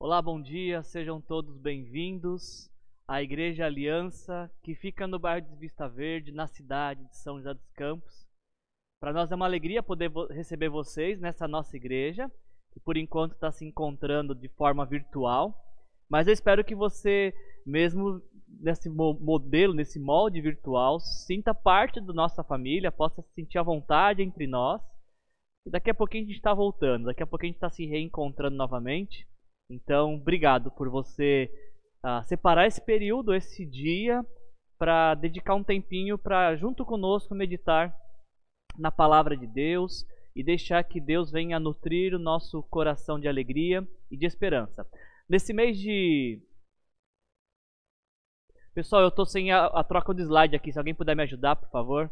Olá, bom dia, sejam todos bem-vindos à Igreja Aliança, que fica no bairro de Vista Verde, na cidade de São José dos Campos. Para nós é uma alegria poder receber vocês nessa nossa igreja, que por enquanto está se encontrando de forma virtual, mas eu espero que você, mesmo nesse modelo, nesse molde virtual, sinta parte da nossa família, possa se sentir à vontade entre nós. E daqui a pouquinho a gente está voltando, daqui a pouquinho a gente está se reencontrando novamente. Então, obrigado por você uh, separar esse período, esse dia, para dedicar um tempinho para, junto conosco, meditar na palavra de Deus e deixar que Deus venha nutrir o nosso coração de alegria e de esperança. Nesse mês de. Pessoal, eu estou sem a, a troca de slide aqui, se alguém puder me ajudar, por favor.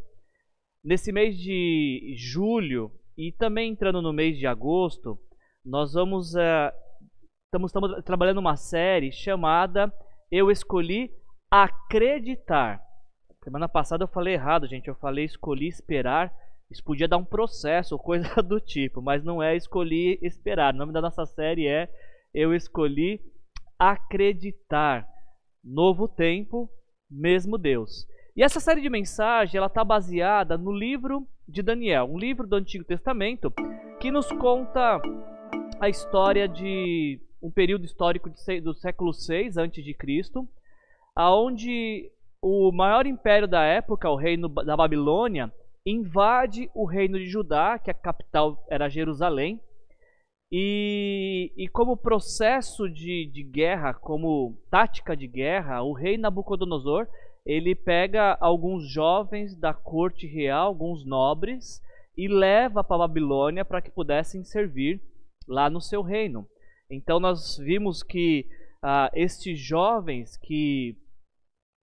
Nesse mês de julho e também entrando no mês de agosto, nós vamos uh, estamos, estamos trabalhando uma série chamada Eu Escolhi Acreditar. Semana passada eu falei errado, gente. Eu falei escolhi esperar. Isso podia dar um processo ou coisa do tipo, mas não é escolhi esperar. O nome da nossa série é Eu Escolhi Acreditar. Novo tempo, mesmo Deus. E essa série de mensagens ela está baseada no livro de Daniel, um livro do Antigo Testamento que nos conta a história de um período histórico de, do século 6 a.C., aonde o maior império da época, o reino da Babilônia, invade o reino de Judá, que a capital era Jerusalém, e, e como processo de, de guerra, como tática de guerra, o rei Nabucodonosor ele pega alguns jovens da corte real, alguns nobres, e leva para Babilônia para que pudessem servir lá no seu reino. Então nós vimos que ah, estes jovens que,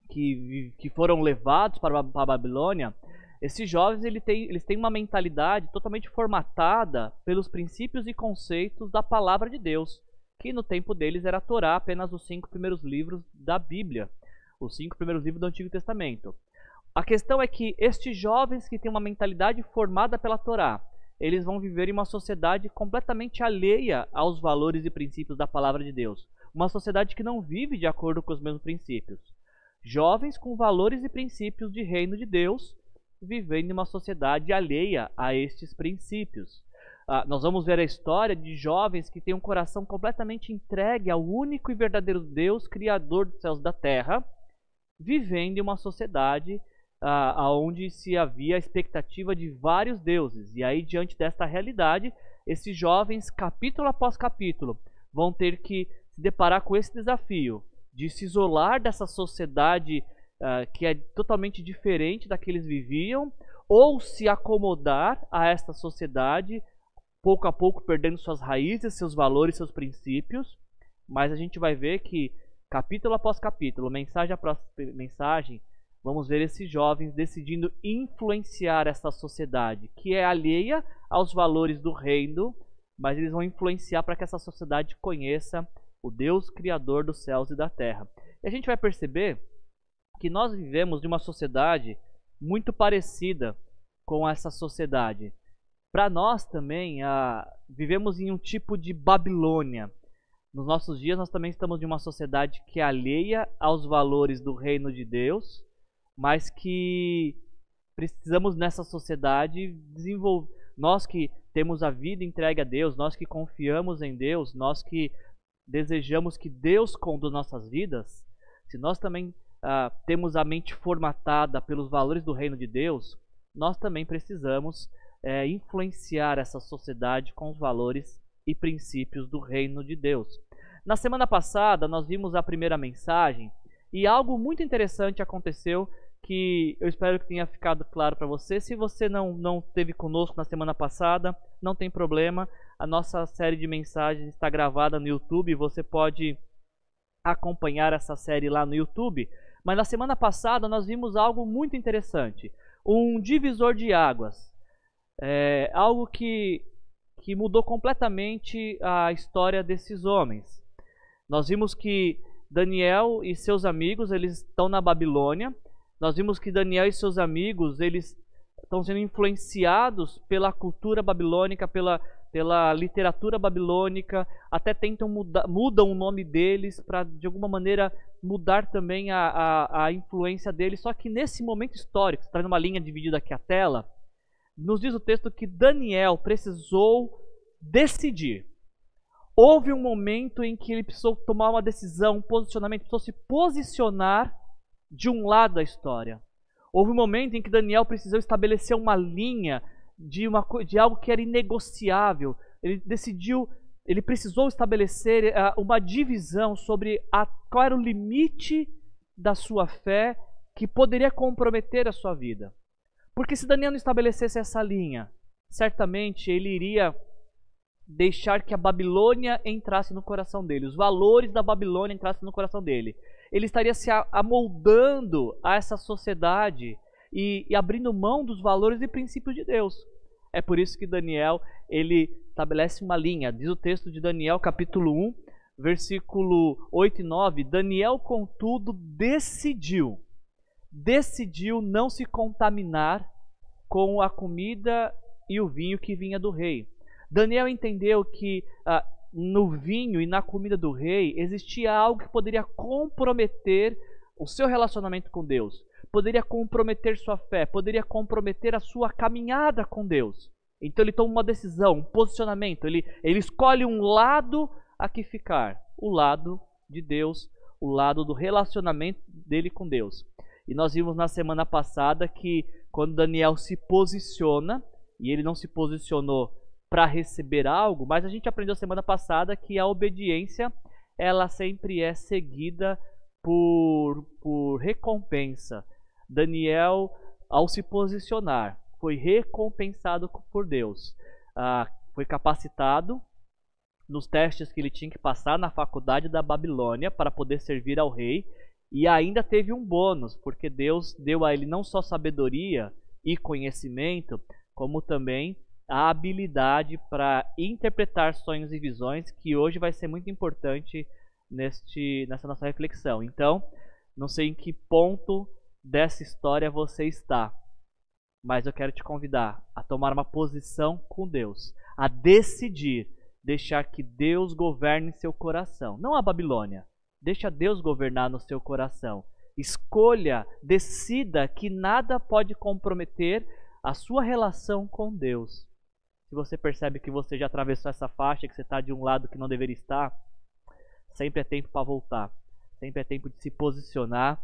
que, que foram levados para a Babilônia, esses jovens ele tem, eles têm uma mentalidade totalmente formatada pelos princípios e conceitos da palavra de Deus, que no tempo deles era a Torá, apenas os cinco primeiros livros da Bíblia, os cinco primeiros livros do Antigo Testamento. A questão é que estes jovens que têm uma mentalidade formada pela Torá, eles vão viver em uma sociedade completamente alheia aos valores e princípios da palavra de Deus. Uma sociedade que não vive de acordo com os mesmos princípios. Jovens com valores e princípios de reino de Deus vivendo em uma sociedade alheia a estes princípios. Ah, nós vamos ver a história de jovens que têm um coração completamente entregue ao único e verdadeiro Deus, Criador dos céus e da terra, vivendo em uma sociedade ah, onde se havia a expectativa de vários deuses. E aí, diante desta realidade, esses jovens, capítulo após capítulo, vão ter que se deparar com esse desafio de se isolar dessa sociedade ah, que é totalmente diferente da que eles viviam, ou se acomodar a esta sociedade, pouco a pouco perdendo suas raízes, seus valores, seus princípios. Mas a gente vai ver que capítulo após capítulo, mensagem após mensagem, vamos ver esses jovens decidindo influenciar essa sociedade que é alheia aos valores do reino, mas eles vão influenciar para que essa sociedade conheça o Deus criador dos céus e da terra. E a gente vai perceber que nós vivemos de uma sociedade muito parecida com essa sociedade. Para nós também, vivemos em um tipo de Babilônia. Nos nossos dias, nós também estamos de uma sociedade que é alheia aos valores do reino de Deus mas que precisamos nessa sociedade desenvolver. Nós que temos a vida entregue a Deus, nós que confiamos em Deus, nós que desejamos que Deus conduza nossas vidas, se nós também ah, temos a mente formatada pelos valores do reino de Deus, nós também precisamos é, influenciar essa sociedade com os valores e princípios do reino de Deus. Na semana passada, nós vimos a primeira mensagem e algo muito interessante aconteceu que eu espero que tenha ficado claro para você. Se você não, não esteve conosco na semana passada, não tem problema. A nossa série de mensagens está gravada no YouTube. Você pode acompanhar essa série lá no YouTube. Mas na semana passada nós vimos algo muito interessante: um divisor de águas. É, algo que, que mudou completamente a história desses homens. Nós vimos que Daniel e seus amigos eles estão na Babilônia nós vimos que Daniel e seus amigos, eles estão sendo influenciados pela cultura babilônica, pela, pela literatura babilônica, até tentam mudar, mudam o nome deles para de alguma maneira mudar também a, a, a, influência deles. Só que nesse momento histórico, está numa linha dividida aqui a tela, nos diz o texto que Daniel precisou decidir. Houve um momento em que ele precisou tomar uma decisão, um posicionamento, precisou se posicionar de um lado da história. Houve um momento em que Daniel precisou estabelecer uma linha de, uma, de algo que era inegociável. Ele decidiu, ele precisou estabelecer uh, uma divisão sobre a, qual era o limite da sua fé que poderia comprometer a sua vida. Porque se Daniel não estabelecesse essa linha, certamente ele iria deixar que a Babilônia entrasse no coração dele, os valores da Babilônia entrassem no coração dele. Ele estaria se amoldando a essa sociedade e, e abrindo mão dos valores e princípios de Deus. É por isso que Daniel ele estabelece uma linha. Diz o texto de Daniel, capítulo 1, versículo 8 e 9. Daniel, contudo, decidiu, decidiu não se contaminar com a comida e o vinho que vinha do rei. Daniel entendeu que ah, no vinho e na comida do rei existia algo que poderia comprometer o seu relacionamento com Deus poderia comprometer sua fé, poderia comprometer a sua caminhada com Deus. Então ele toma uma decisão, um posicionamento, ele, ele escolhe um lado a que ficar: o lado de Deus, o lado do relacionamento dele com Deus. E nós vimos na semana passada que quando Daniel se posiciona, e ele não se posicionou para receber algo, mas a gente aprendeu semana passada que a obediência ela sempre é seguida por, por recompensa. Daniel, ao se posicionar, foi recompensado por Deus. Ah, foi capacitado nos testes que ele tinha que passar na faculdade da Babilônia para poder servir ao rei. E ainda teve um bônus, porque Deus deu a ele não só sabedoria e conhecimento, como também a habilidade para interpretar sonhos e visões, que hoje vai ser muito importante neste, nessa nossa reflexão. Então, não sei em que ponto dessa história você está. Mas eu quero te convidar a tomar uma posição com Deus, a decidir deixar que Deus governe seu coração, não a Babilônia. Deixa Deus governar no seu coração. Escolha, decida que nada pode comprometer a sua relação com Deus. Se você percebe que você já atravessou essa faixa, que você está de um lado que não deveria estar, sempre é tempo para voltar. Sempre é tempo de se posicionar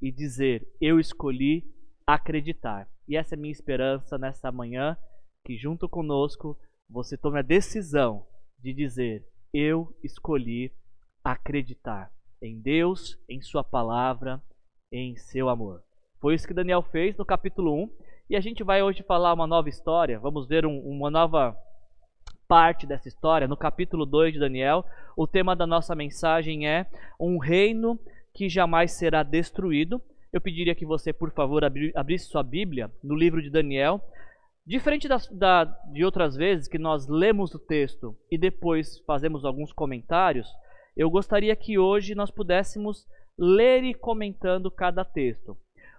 e dizer: Eu escolhi acreditar. E essa é a minha esperança nessa manhã, que junto conosco você tome a decisão de dizer: Eu escolhi acreditar em Deus, em Sua palavra, em seu amor. Foi isso que Daniel fez no capítulo 1. E a gente vai hoje falar uma nova história. Vamos ver um, uma nova parte dessa história no capítulo 2 de Daniel. O tema da nossa mensagem é um reino que jamais será destruído. Eu pediria que você, por favor, abrisse sua Bíblia no livro de Daniel. Diferente da, da, de outras vezes que nós lemos o texto e depois fazemos alguns comentários, eu gostaria que hoje nós pudéssemos ler e comentando cada texto.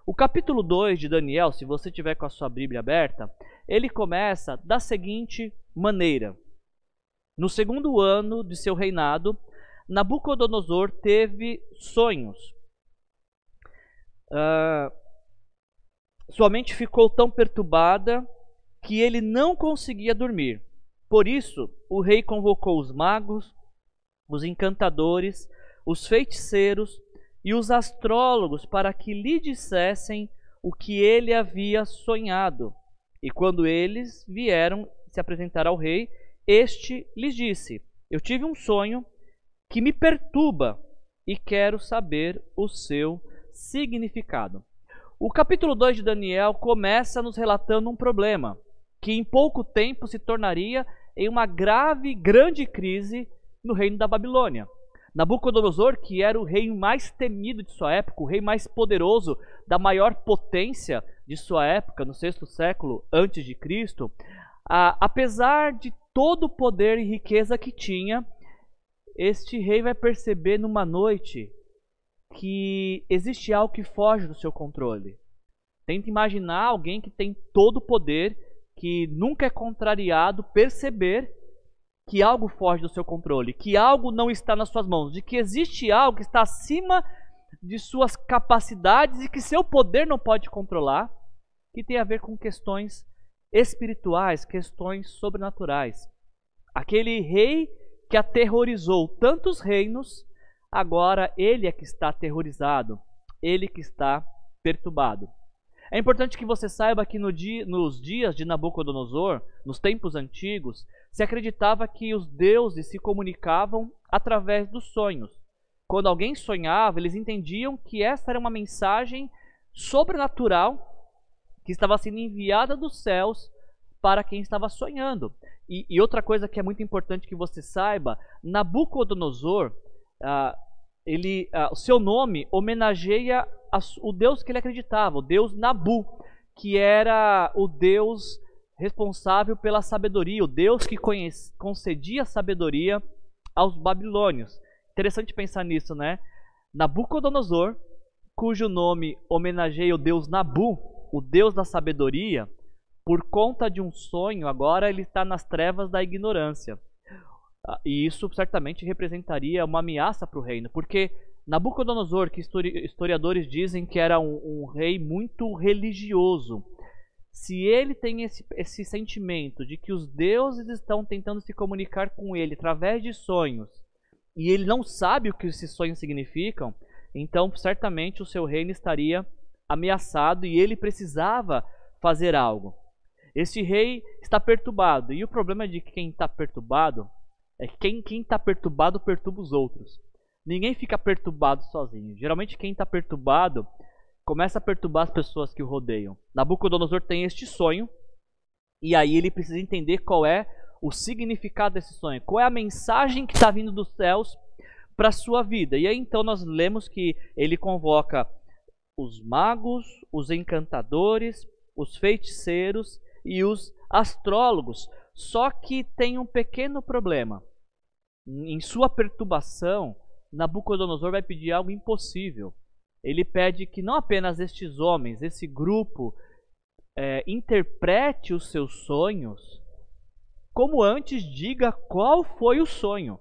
O capítulo 2 de Daniel, se você tiver com a sua Bíblia aberta, ele começa da seguinte maneira: No segundo ano de seu reinado, Nabucodonosor teve sonhos. Uh, sua mente ficou tão perturbada que ele não conseguia dormir. Por isso, o rei convocou os magos, os encantadores, os feiticeiros e os astrólogos para que lhe dissessem o que ele havia sonhado. E quando eles vieram se apresentar ao rei, este lhes disse: Eu tive um sonho que me perturba e quero saber o seu significado. O capítulo 2 de Daniel começa nos relatando um problema que em pouco tempo se tornaria em uma grave, grande crise no reino da Babilônia. Nabucodonosor, que era o rei mais temido de sua época, o rei mais poderoso da maior potência de sua época, no sexto século antes de Cristo, apesar de todo o poder e riqueza que tinha, este rei vai perceber numa noite que existe algo que foge do seu controle. Tenta imaginar alguém que tem todo o poder, que nunca é contrariado, perceber que algo foge do seu controle, que algo não está nas suas mãos, de que existe algo que está acima de suas capacidades e que seu poder não pode controlar, que tem a ver com questões espirituais, questões sobrenaturais. Aquele rei que aterrorizou tantos reinos, agora ele é que está aterrorizado, ele que está perturbado. É importante que você saiba que no dia, nos dias de Nabucodonosor, nos tempos antigos, se acreditava que os deuses se comunicavam através dos sonhos. Quando alguém sonhava, eles entendiam que essa era uma mensagem sobrenatural que estava sendo enviada dos céus para quem estava sonhando. E, e outra coisa que é muito importante que você saiba, Nabucodonosor, ah, ele, ah, o seu nome homenageia a, o Deus que ele acreditava, o Deus Nabu, que era o Deus responsável pela sabedoria, o Deus que conhecia, concedia sabedoria aos babilônios. Interessante pensar nisso, né? Nabucodonosor, cujo nome homenageia o Deus Nabu, o Deus da sabedoria, por conta de um sonho, agora ele está nas trevas da ignorância. Ah, e isso certamente representaria uma ameaça para o reino, porque Nabucodonosor, que historiadores dizem que era um, um rei muito religioso, se ele tem esse, esse sentimento de que os deuses estão tentando se comunicar com ele através de sonhos, e ele não sabe o que esses sonhos significam, então certamente o seu reino estaria ameaçado e ele precisava fazer algo. Esse rei está perturbado, e o problema de quem está perturbado é que quem está perturbado perturba os outros. Ninguém fica perturbado sozinho. Geralmente quem está perturbado começa a perturbar as pessoas que o rodeiam. Nabucodonosor tem este sonho e aí ele precisa entender qual é o significado desse sonho, qual é a mensagem que está vindo dos céus para a sua vida. E aí então nós lemos que ele convoca os magos, os encantadores, os feiticeiros e os astrólogos. Só que tem um pequeno problema. Em sua perturbação, Nabucodonosor vai pedir algo impossível. Ele pede que não apenas estes homens, esse grupo, é, interprete os seus sonhos, como antes diga qual foi o sonho.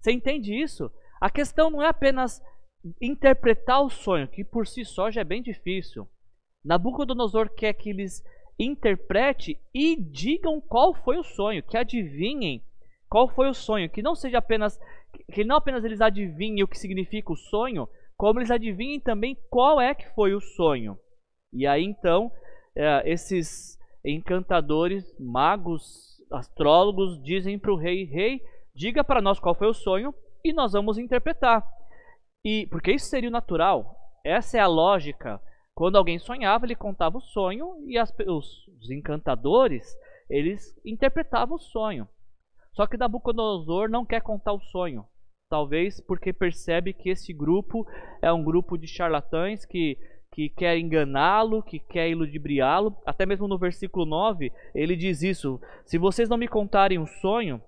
Você entende isso? A questão não é apenas interpretar o sonho, que por si só já é bem difícil. Nabucodonosor quer que eles interprete e digam qual foi o sonho, que adivinhem qual foi o sonho, que não seja apenas que não apenas eles adivinhem o que significa o sonho, como eles adivinhem também qual é que foi o sonho. E aí então, é, esses encantadores, magos, astrólogos dizem para o rei: Rei, diga para nós qual foi o sonho e nós vamos interpretar. E porque isso seria o natural. Essa é a lógica. Quando alguém sonhava, ele contava o sonho e as, os, os encantadores eles interpretavam o sonho. Só que Nabucodonosor não quer contar o sonho. Talvez porque percebe que esse grupo é um grupo de charlatães que, que quer enganá-lo, que quer iludibriá-lo. Até mesmo no versículo 9, ele diz isso: Se vocês não me contarem um sonho,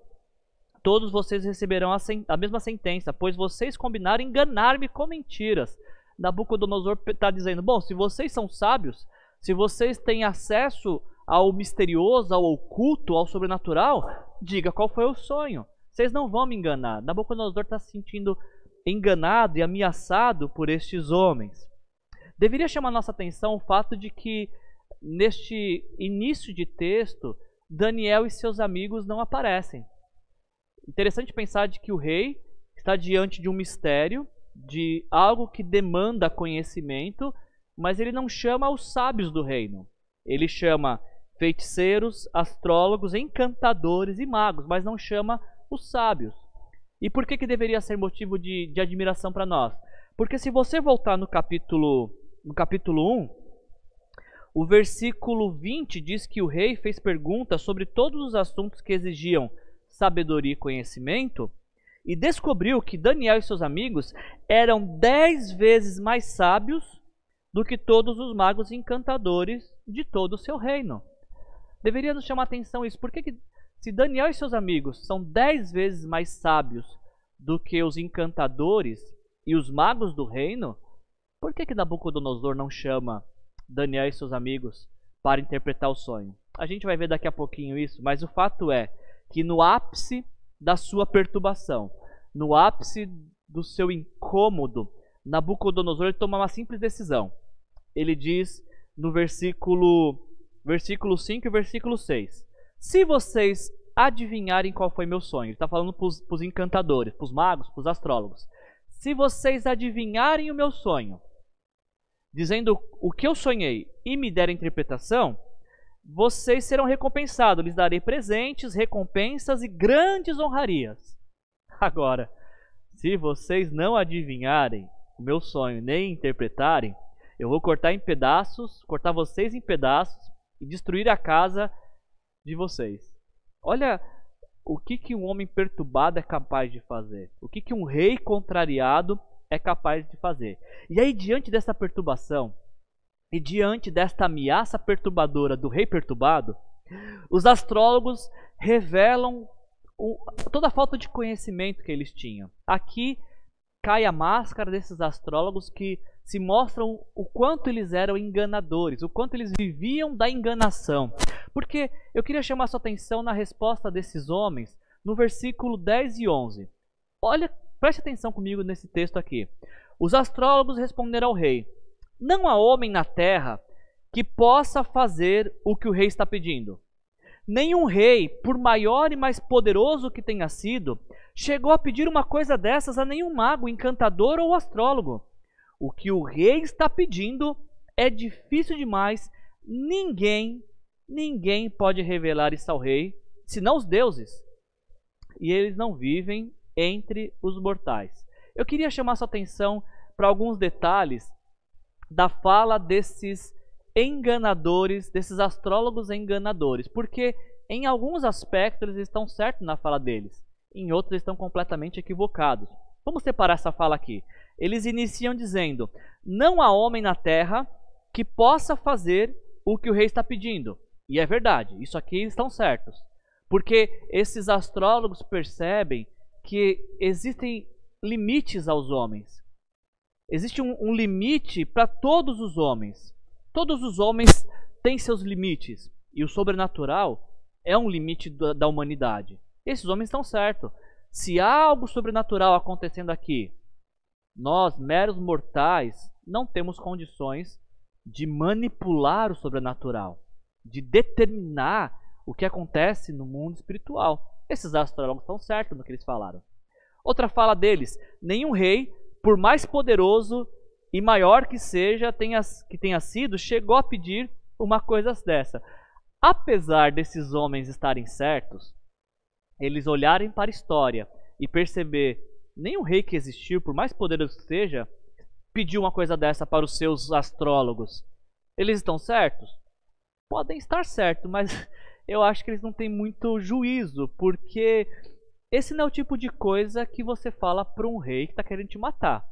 todos vocês receberão a, a mesma sentença, pois vocês combinaram enganar-me com mentiras. Nabucodonosor está dizendo: Bom, se vocês são sábios, se vocês têm acesso ao misterioso, ao oculto, ao sobrenatural, diga qual foi o sonho. Vocês não vão me enganar. Nabucodonosor está se sentindo enganado e ameaçado por estes homens. Deveria chamar nossa atenção o fato de que, neste início de texto, Daniel e seus amigos não aparecem. Interessante pensar de que o rei está diante de um mistério, de algo que demanda conhecimento, mas ele não chama os sábios do reino. Ele chama feiticeiros, astrólogos, encantadores e magos, mas não chama os sábios. E por que, que deveria ser motivo de, de admiração para nós? Porque se você voltar no capítulo, no capítulo 1, o versículo 20 diz que o rei fez perguntas sobre todos os assuntos que exigiam sabedoria e conhecimento e descobriu que Daniel e seus amigos eram dez vezes mais sábios do que todos os magos encantadores de todo o seu reino. Deveria nos chamar atenção isso. Por que, que se Daniel e seus amigos são dez vezes mais sábios do que os encantadores e os magos do reino, por que, que Nabucodonosor não chama Daniel e seus amigos para interpretar o sonho? A gente vai ver daqui a pouquinho isso, mas o fato é que no ápice da sua perturbação, no ápice do seu incômodo, Nabucodonosor toma uma simples decisão. Ele diz no versículo, versículo 5 e versículo 6: Se vocês adivinharem qual foi meu sonho, ele está falando para os encantadores, para os magos, para os astrólogos. Se vocês adivinharem o meu sonho, dizendo o que eu sonhei e me derem interpretação, vocês serão recompensados. Lhes darei presentes, recompensas e grandes honrarias. Agora, se vocês não adivinharem o meu sonho nem interpretarem, eu vou cortar em pedaços, cortar vocês em pedaços e destruir a casa de vocês. Olha o que, que um homem perturbado é capaz de fazer. O que, que um rei contrariado é capaz de fazer. E aí, diante dessa perturbação, e diante desta ameaça perturbadora do rei perturbado, os astrólogos revelam o, toda a falta de conhecimento que eles tinham. Aqui cai a máscara desses astrólogos que se mostram o quanto eles eram enganadores, o quanto eles viviam da enganação. Porque eu queria chamar sua atenção na resposta desses homens no versículo 10 e 11. Olha, preste atenção comigo nesse texto aqui. Os astrólogos responderam ao rei: Não há homem na terra que possa fazer o que o rei está pedindo. Nenhum rei, por maior e mais poderoso que tenha sido, chegou a pedir uma coisa dessas a nenhum mago, encantador ou astrólogo. O que o rei está pedindo é difícil demais. Ninguém, ninguém pode revelar isso ao rei, senão os deuses. E eles não vivem entre os mortais. Eu queria chamar sua atenção para alguns detalhes da fala desses enganadores, desses astrólogos enganadores, porque em alguns aspectos eles estão certos na fala deles, em outros estão completamente equivocados. Vamos separar essa fala aqui eles iniciam dizendo: Não há homem na terra que possa fazer o que o rei está pedindo. E é verdade, isso aqui eles estão certos. Porque esses astrólogos percebem que existem limites aos homens. Existe um, um limite para todos os homens. Todos os homens têm seus limites. E o sobrenatural é um limite da, da humanidade. Esses homens estão certos. Se há algo sobrenatural acontecendo aqui, nós, meros mortais, não temos condições de manipular o sobrenatural, de determinar o que acontece no mundo espiritual. Esses astrólogos estão certos no que eles falaram. Outra fala deles: nenhum rei, por mais poderoso e maior que seja, tenha, que tenha sido, chegou a pedir uma coisa dessa. Apesar desses homens estarem certos, eles olharem para a história e perceber Nenhum rei que existiu, por mais poderoso que seja, pediu uma coisa dessa para os seus astrólogos. Eles estão certos? Podem estar certos, mas eu acho que eles não têm muito juízo, porque esse não é o tipo de coisa que você fala para um rei que está querendo te matar.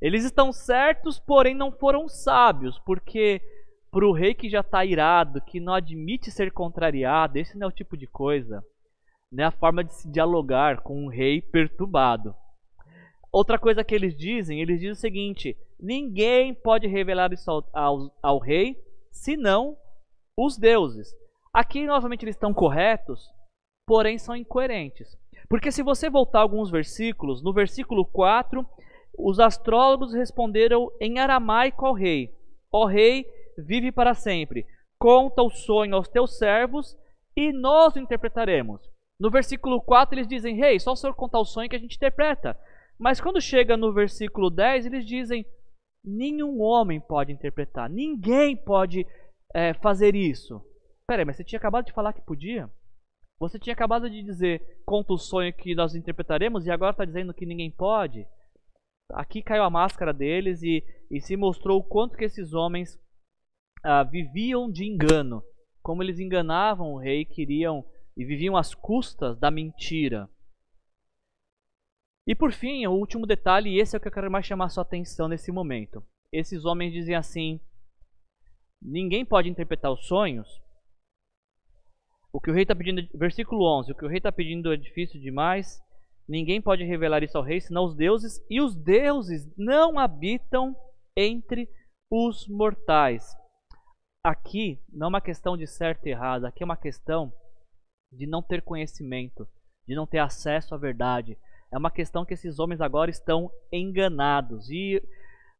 Eles estão certos, porém não foram sábios, porque para o rei que já está irado, que não admite ser contrariado, esse não é o tipo de coisa né, a forma de se dialogar com um rei perturbado. Outra coisa que eles dizem, eles dizem o seguinte: ninguém pode revelar isso ao, ao, ao rei, senão os deuses. Aqui, novamente, eles estão corretos, porém são incoerentes. Porque se você voltar alguns versículos, no versículo 4, os astrólogos responderam em aramaico ao rei: Ó rei, vive para sempre. Conta o sonho aos teus servos e nós o interpretaremos. No versículo 4 eles dizem: Rei, hey, só o senhor contar o sonho que a gente interpreta. Mas quando chega no versículo 10, eles dizem: Nenhum homem pode interpretar, ninguém pode é, fazer isso. Peraí, mas você tinha acabado de falar que podia? Você tinha acabado de dizer: Conta o sonho que nós interpretaremos, e agora está dizendo que ninguém pode? Aqui caiu a máscara deles e, e se mostrou o quanto que esses homens ah, viviam de engano. Como eles enganavam o rei, queriam e viviam às custas da mentira. E por fim, o último detalhe, e esse é o que eu quero mais chamar sua atenção nesse momento. Esses homens dizem assim: ninguém pode interpretar os sonhos. O que o rei está pedindo, versículo 11: o que o rei está pedindo é difícil demais. Ninguém pode revelar isso ao rei, senão os deuses, e os deuses não habitam entre os mortais. Aqui não é uma questão de certo e errado, aqui é uma questão de não ter conhecimento, de não ter acesso à verdade. É uma questão que esses homens agora estão enganados. E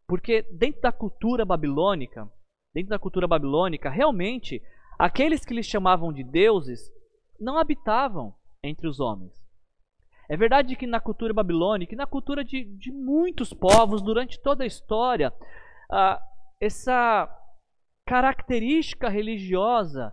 porque dentro da cultura babilônica, dentro da cultura babilônica, realmente aqueles que eles chamavam de deuses não habitavam entre os homens. É verdade que na cultura babilônica e na cultura de, de muitos povos durante toda a história, ah, essa característica religiosa,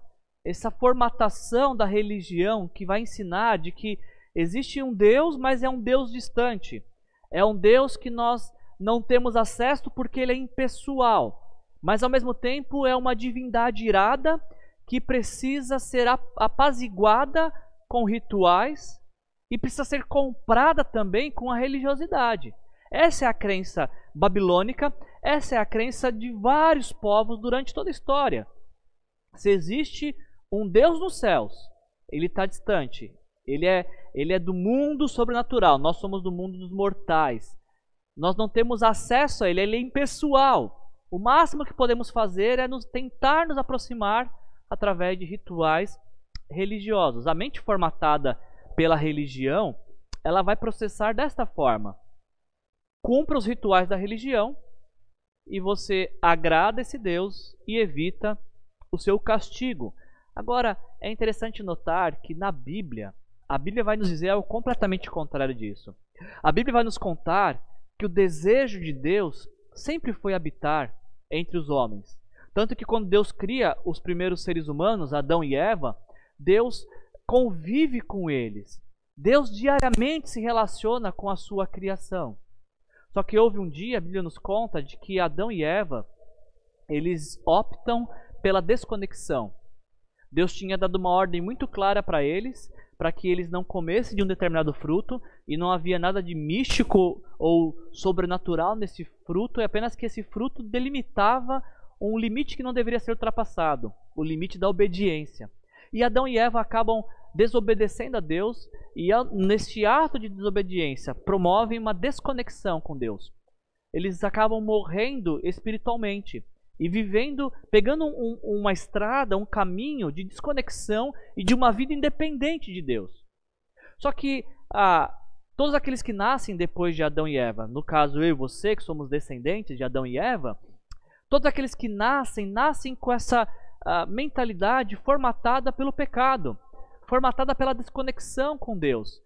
essa formatação da religião que vai ensinar de que existe um Deus, mas é um Deus distante. É um Deus que nós não temos acesso porque ele é impessoal. Mas ao mesmo tempo é uma divindade irada que precisa ser apaziguada com rituais e precisa ser comprada também com a religiosidade. Essa é a crença babilônica, essa é a crença de vários povos durante toda a história. Se existe um Deus nos céus, ele está distante. Ele é, ele é do mundo sobrenatural, nós somos do mundo dos mortais. Nós não temos acesso a ele, ele é impessoal. O máximo que podemos fazer é nos tentar nos aproximar através de rituais religiosos. A mente formatada pela religião, ela vai processar desta forma: cumpra os rituais da religião e você agrada esse Deus e evita o seu castigo. Agora, é interessante notar que na Bíblia, a Bíblia vai nos dizer algo completamente contrário disso. A Bíblia vai nos contar que o desejo de Deus sempre foi habitar entre os homens. Tanto que quando Deus cria os primeiros seres humanos, Adão e Eva, Deus convive com eles. Deus diariamente se relaciona com a sua criação. Só que houve um dia, a Bíblia nos conta, de que Adão e Eva, eles optam pela desconexão. Deus tinha dado uma ordem muito clara para eles, para que eles não comessem de um determinado fruto, e não havia nada de místico ou sobrenatural nesse fruto, é apenas que esse fruto delimitava um limite que não deveria ser ultrapassado, o limite da obediência. E Adão e Eva acabam desobedecendo a Deus e neste ato de desobediência promovem uma desconexão com Deus. Eles acabam morrendo espiritualmente e vivendo, pegando um, uma estrada, um caminho de desconexão e de uma vida independente de Deus. Só que ah, todos aqueles que nascem depois de Adão e Eva, no caso eu e você que somos descendentes de Adão e Eva, todos aqueles que nascem, nascem com essa uh, mentalidade formatada pelo pecado, formatada pela desconexão com Deus.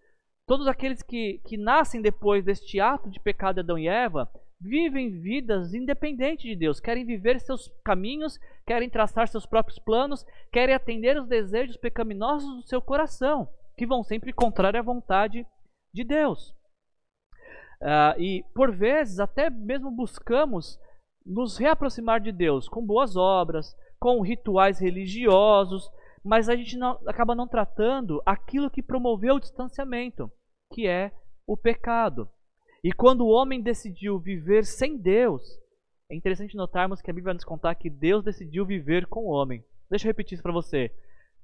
Todos aqueles que, que nascem depois deste ato de pecado de Adão e Eva vivem vidas independentes de Deus, querem viver seus caminhos, querem traçar seus próprios planos, querem atender os desejos pecaminosos do seu coração, que vão sempre contrário à vontade de Deus. Uh, e por vezes até mesmo buscamos nos reaproximar de Deus com boas obras, com rituais religiosos, mas a gente não, acaba não tratando aquilo que promoveu o distanciamento, que é o pecado. E quando o homem decidiu viver sem Deus, é interessante notarmos que a Bíblia vai nos contar que Deus decidiu viver com o homem. Deixa eu repetir isso para você.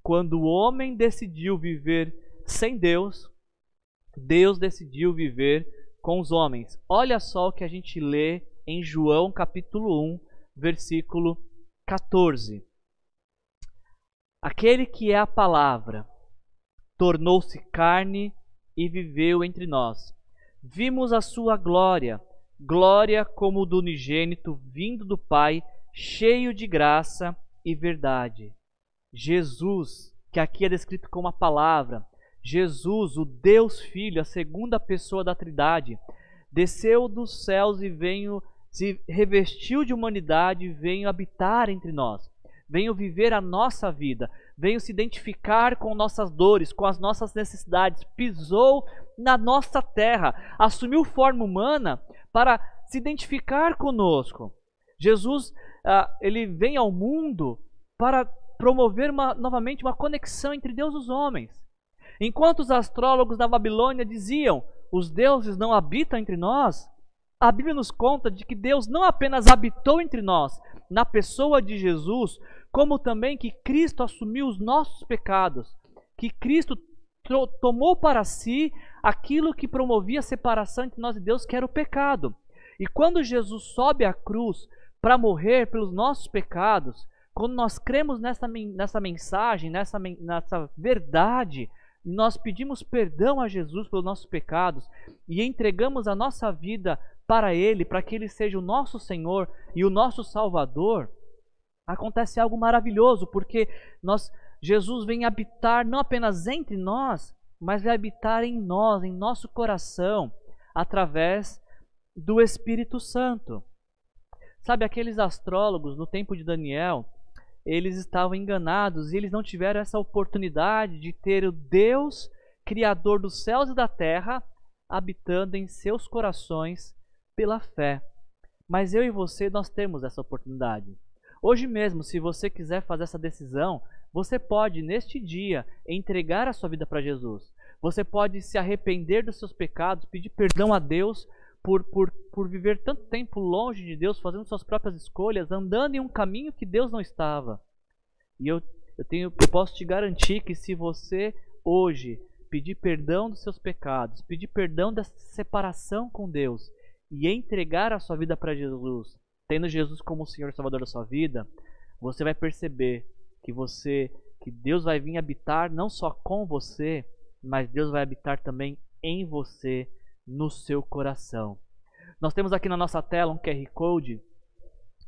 Quando o homem decidiu viver sem Deus, Deus decidiu viver com os homens. Olha só o que a gente lê em João capítulo 1, versículo 14. Aquele que é a palavra tornou-se carne e viveu entre nós. Vimos a sua glória, glória como do unigênito vindo do Pai, cheio de graça e verdade. Jesus, que aqui é descrito como a palavra, Jesus, o Deus Filho, a segunda pessoa da Trindade, desceu dos céus e veio se revestiu de humanidade, veio habitar entre nós, veio viver a nossa vida, veio se identificar com nossas dores, com as nossas necessidades, pisou na nossa terra, assumiu forma humana para se identificar conosco. Jesus, ah, ele vem ao mundo para promover uma, novamente uma conexão entre Deus e os homens. Enquanto os astrólogos da Babilônia diziam: os deuses não habitam entre nós, a Bíblia nos conta de que Deus não apenas habitou entre nós, na pessoa de Jesus, como também que Cristo assumiu os nossos pecados, que Cristo tomou para si aquilo que promovia a separação entre nós e Deus, que era o pecado. E quando Jesus sobe à cruz para morrer pelos nossos pecados, quando nós cremos nessa, nessa mensagem, nessa, nessa verdade, nós pedimos perdão a Jesus pelos nossos pecados e entregamos a nossa vida para Ele, para que Ele seja o nosso Senhor e o nosso Salvador, acontece algo maravilhoso, porque nós, Jesus vem habitar não apenas entre nós, mas vai habitar em nós, em nosso coração, através do Espírito Santo. Sabe, aqueles astrólogos no tempo de Daniel, eles estavam enganados e eles não tiveram essa oportunidade de ter o Deus, Criador dos céus e da terra, habitando em seus corações pela fé. Mas eu e você, nós temos essa oportunidade. Hoje mesmo, se você quiser fazer essa decisão, você pode, neste dia, entregar a sua vida para Jesus. Você pode se arrepender dos seus pecados, pedir perdão a Deus por, por, por viver tanto tempo longe de Deus, fazendo suas próprias escolhas, andando em um caminho que Deus não estava. E eu, eu, tenho, eu posso te garantir que se você hoje pedir perdão dos seus pecados, pedir perdão dessa separação com Deus e entregar a sua vida para Jesus, tendo Jesus como o Senhor e Salvador da sua vida, você vai perceber que você que Deus vai vir habitar não só com você, mas Deus vai habitar também em você no seu coração. Nós temos aqui na nossa tela um QR Code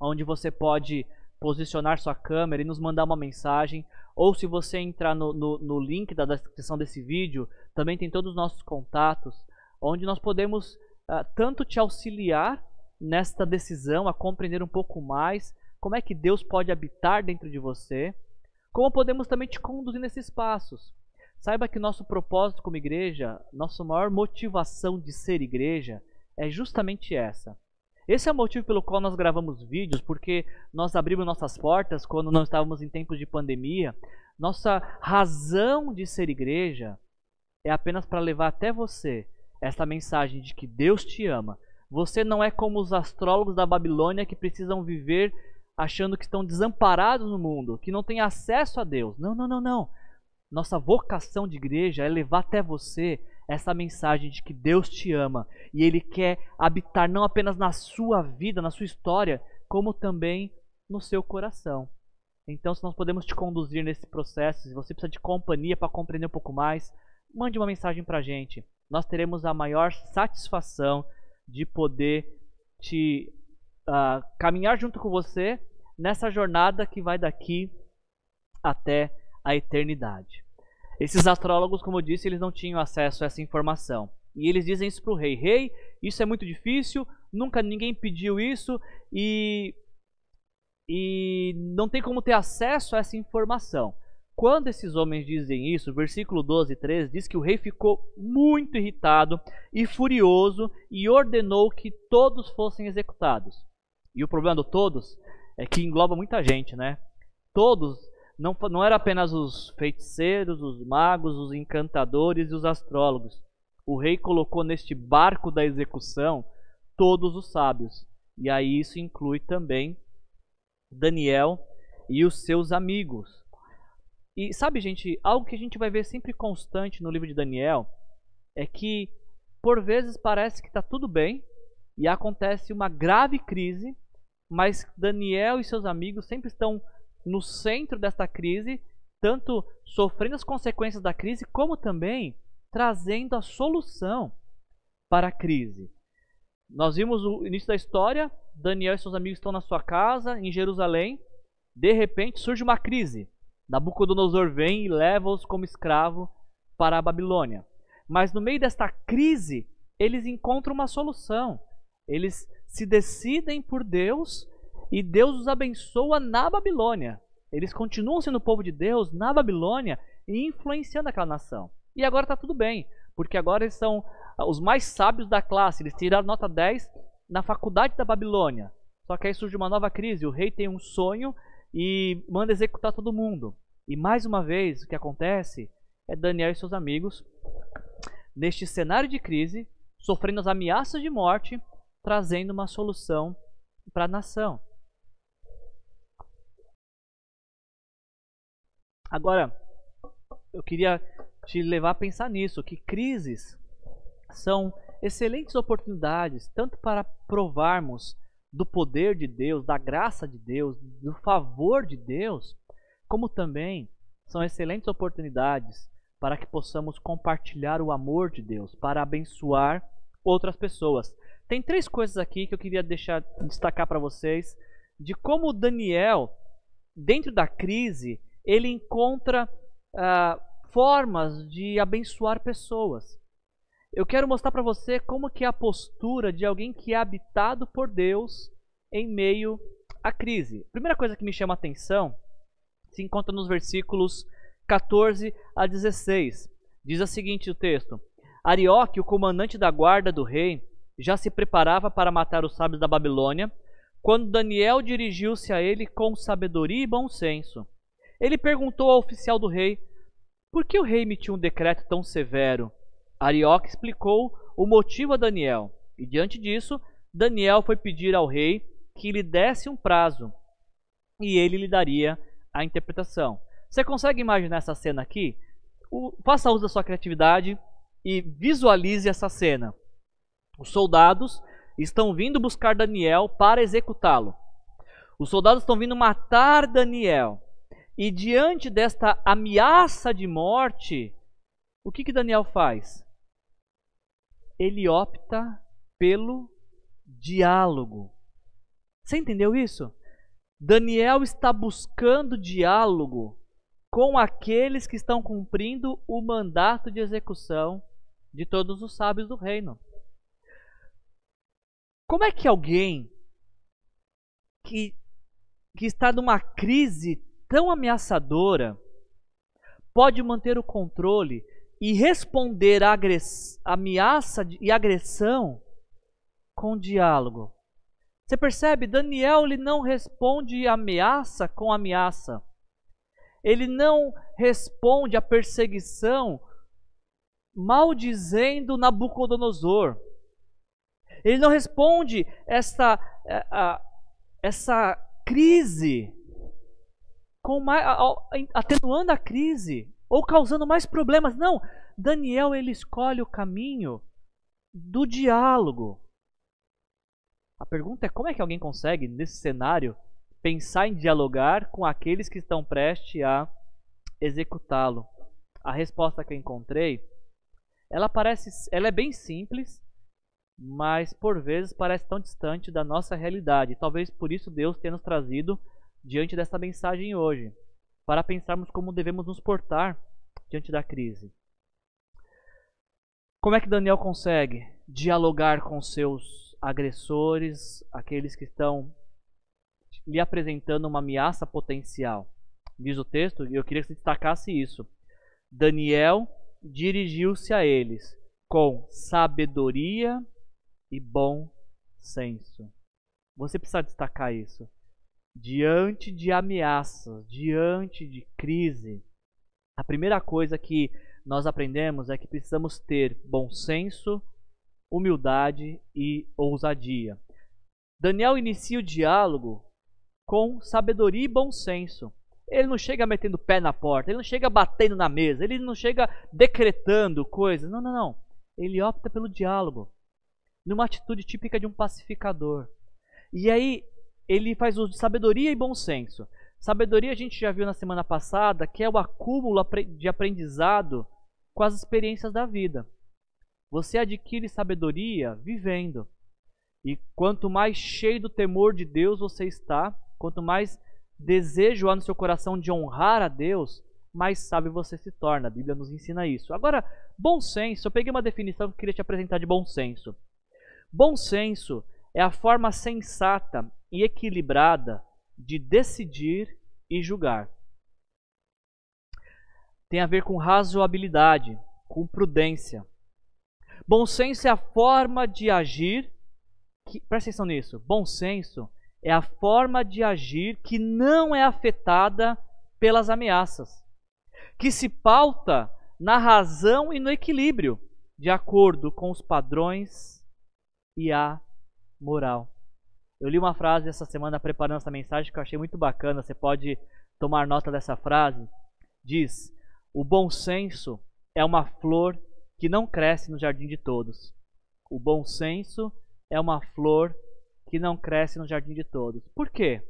onde você pode posicionar sua câmera e nos mandar uma mensagem. Ou se você entrar no, no, no link da descrição desse vídeo, também tem todos os nossos contatos, onde nós podemos uh, tanto te auxiliar nesta decisão, a compreender um pouco mais como é que Deus pode habitar dentro de você, como podemos também te conduzir nesses passos. Saiba que nosso propósito como igreja, nossa maior motivação de ser igreja é justamente essa. Esse é o motivo pelo qual nós gravamos vídeos, porque nós abrimos nossas portas quando não estávamos em tempos de pandemia. Nossa razão de ser igreja é apenas para levar até você essa mensagem de que Deus te ama. Você não é como os astrólogos da Babilônia que precisam viver achando que estão desamparados no mundo, que não têm acesso a Deus. Não, não, não, não. Nossa vocação de igreja é levar até você essa mensagem de que Deus te ama e Ele quer habitar não apenas na sua vida, na sua história, como também no seu coração. Então, se nós podemos te conduzir nesse processo, se você precisa de companhia para compreender um pouco mais, mande uma mensagem para a gente. Nós teremos a maior satisfação de poder te uh, caminhar junto com você nessa jornada que vai daqui até a eternidade. Esses astrólogos, como eu disse, eles não tinham acesso a essa informação. E eles dizem isso para o rei: Rei, isso é muito difícil, nunca ninguém pediu isso e, e não tem como ter acesso a essa informação. Quando esses homens dizem isso, versículo 12 e 13 diz que o rei ficou muito irritado e furioso e ordenou que todos fossem executados. E o problema do todos é que engloba muita gente, né? Todos não, não era apenas os feiticeiros, os magos, os encantadores e os astrólogos. O rei colocou neste barco da execução todos os sábios. E aí isso inclui também Daniel e os seus amigos. E sabe, gente, algo que a gente vai ver sempre constante no livro de Daniel é que por vezes parece que está tudo bem e acontece uma grave crise, mas Daniel e seus amigos sempre estão no centro desta crise, tanto sofrendo as consequências da crise, como também trazendo a solução para a crise. Nós vimos o início da história, Daniel e seus amigos estão na sua casa, em Jerusalém. De repente surge uma crise. Nabucodonosor vem e leva-os como escravo para a Babilônia. Mas no meio desta crise, eles encontram uma solução. Eles se decidem por Deus e Deus os abençoa na Babilônia. Eles continuam sendo o povo de Deus na Babilônia e influenciando aquela nação. E agora está tudo bem, porque agora eles são ah, os mais sábios da classe. Eles tiraram nota 10 na faculdade da Babilônia. Só que aí surge uma nova crise. O rei tem um sonho e manda executar todo mundo. E mais uma vez, o que acontece é Daniel e seus amigos, neste cenário de crise, sofrendo as ameaças de morte, trazendo uma solução para a nação. Agora, eu queria te levar a pensar nisso, que crises são excelentes oportunidades, tanto para provarmos do poder de Deus, da graça de Deus, do favor de Deus, como também são excelentes oportunidades para que possamos compartilhar o amor de Deus, para abençoar outras pessoas. Tem três coisas aqui que eu queria deixar destacar para vocês de como Daniel, dentro da crise, ele encontra ah, formas de abençoar pessoas. Eu quero mostrar para você como que é a postura de alguém que é habitado por Deus em meio à crise. A primeira coisa que me chama a atenção se encontra nos versículos 14 a 16. Diz a seguinte o texto: Arioque, o comandante da guarda do rei, já se preparava para matar os sábios da Babilônia, quando Daniel dirigiu-se a ele com sabedoria e bom senso. Ele perguntou ao oficial do rei: Por que o rei emitiu um decreto tão severo? Arioque explicou o motivo a Daniel, e diante disso, Daniel foi pedir ao rei que lhe desse um prazo, e ele lhe daria a interpretação. Você consegue imaginar essa cena aqui? O, faça uso da sua criatividade e visualize essa cena. Os soldados estão vindo buscar Daniel para executá-lo. Os soldados estão vindo matar Daniel. E diante desta ameaça de morte, o que, que Daniel faz? Ele opta pelo diálogo. Você entendeu isso? Daniel está buscando diálogo com aqueles que estão cumprindo o mandato de execução de todos os sábios do reino. Como é que alguém que, que está numa crise tão ameaçadora pode manter o controle e responder à ameaça e agressão com diálogo. Você percebe? Daniel ele não responde ameaça com ameaça. Ele não responde à perseguição maldizendo Nabucodonosor. Ele não responde essa, essa, crise com atenuando a crise ou causando mais problemas. Não, Daniel ele escolhe o caminho do diálogo. A pergunta é como é que alguém consegue nesse cenário pensar em dialogar com aqueles que estão prestes a executá-lo? A resposta que eu encontrei, ela parece, ela é bem simples, mas por vezes parece tão distante da nossa realidade. Talvez por isso Deus tenha nos trazido diante dessa mensagem hoje para pensarmos como devemos nos portar diante da crise. Como é que Daniel consegue dialogar com seus agressores, aqueles que estão lhe apresentando uma ameaça potencial? Diz o texto, e eu queria que você destacasse isso. Daniel dirigiu-se a eles com sabedoria e bom senso. Você precisa destacar isso diante de ameaças, diante de crise, a primeira coisa que nós aprendemos é que precisamos ter bom senso, humildade e ousadia. Daniel inicia o diálogo com sabedoria e bom senso. Ele não chega metendo o pé na porta, ele não chega batendo na mesa, ele não chega decretando coisas. Não, não, não. Ele opta pelo diálogo, numa atitude típica de um pacificador. E aí ele faz uso de sabedoria e bom senso. Sabedoria a gente já viu na semana passada, que é o acúmulo de aprendizado com as experiências da vida. Você adquire sabedoria vivendo. E quanto mais cheio do temor de Deus você está, quanto mais desejo há no seu coração de honrar a Deus, mais sábio você se torna. A Bíblia nos ensina isso. Agora, bom senso, eu peguei uma definição que eu queria te apresentar de bom senso. Bom senso é a forma sensata e equilibrada de decidir e julgar. Tem a ver com razoabilidade, com prudência. Bom senso é a forma de agir. Que, presta atenção nisso. Bom senso é a forma de agir que não é afetada pelas ameaças, que se pauta na razão e no equilíbrio, de acordo com os padrões e a moral. Eu li uma frase essa semana preparando essa mensagem que eu achei muito bacana. Você pode tomar nota dessa frase. Diz: O bom senso é uma flor que não cresce no jardim de todos. O bom senso é uma flor que não cresce no jardim de todos. Por quê?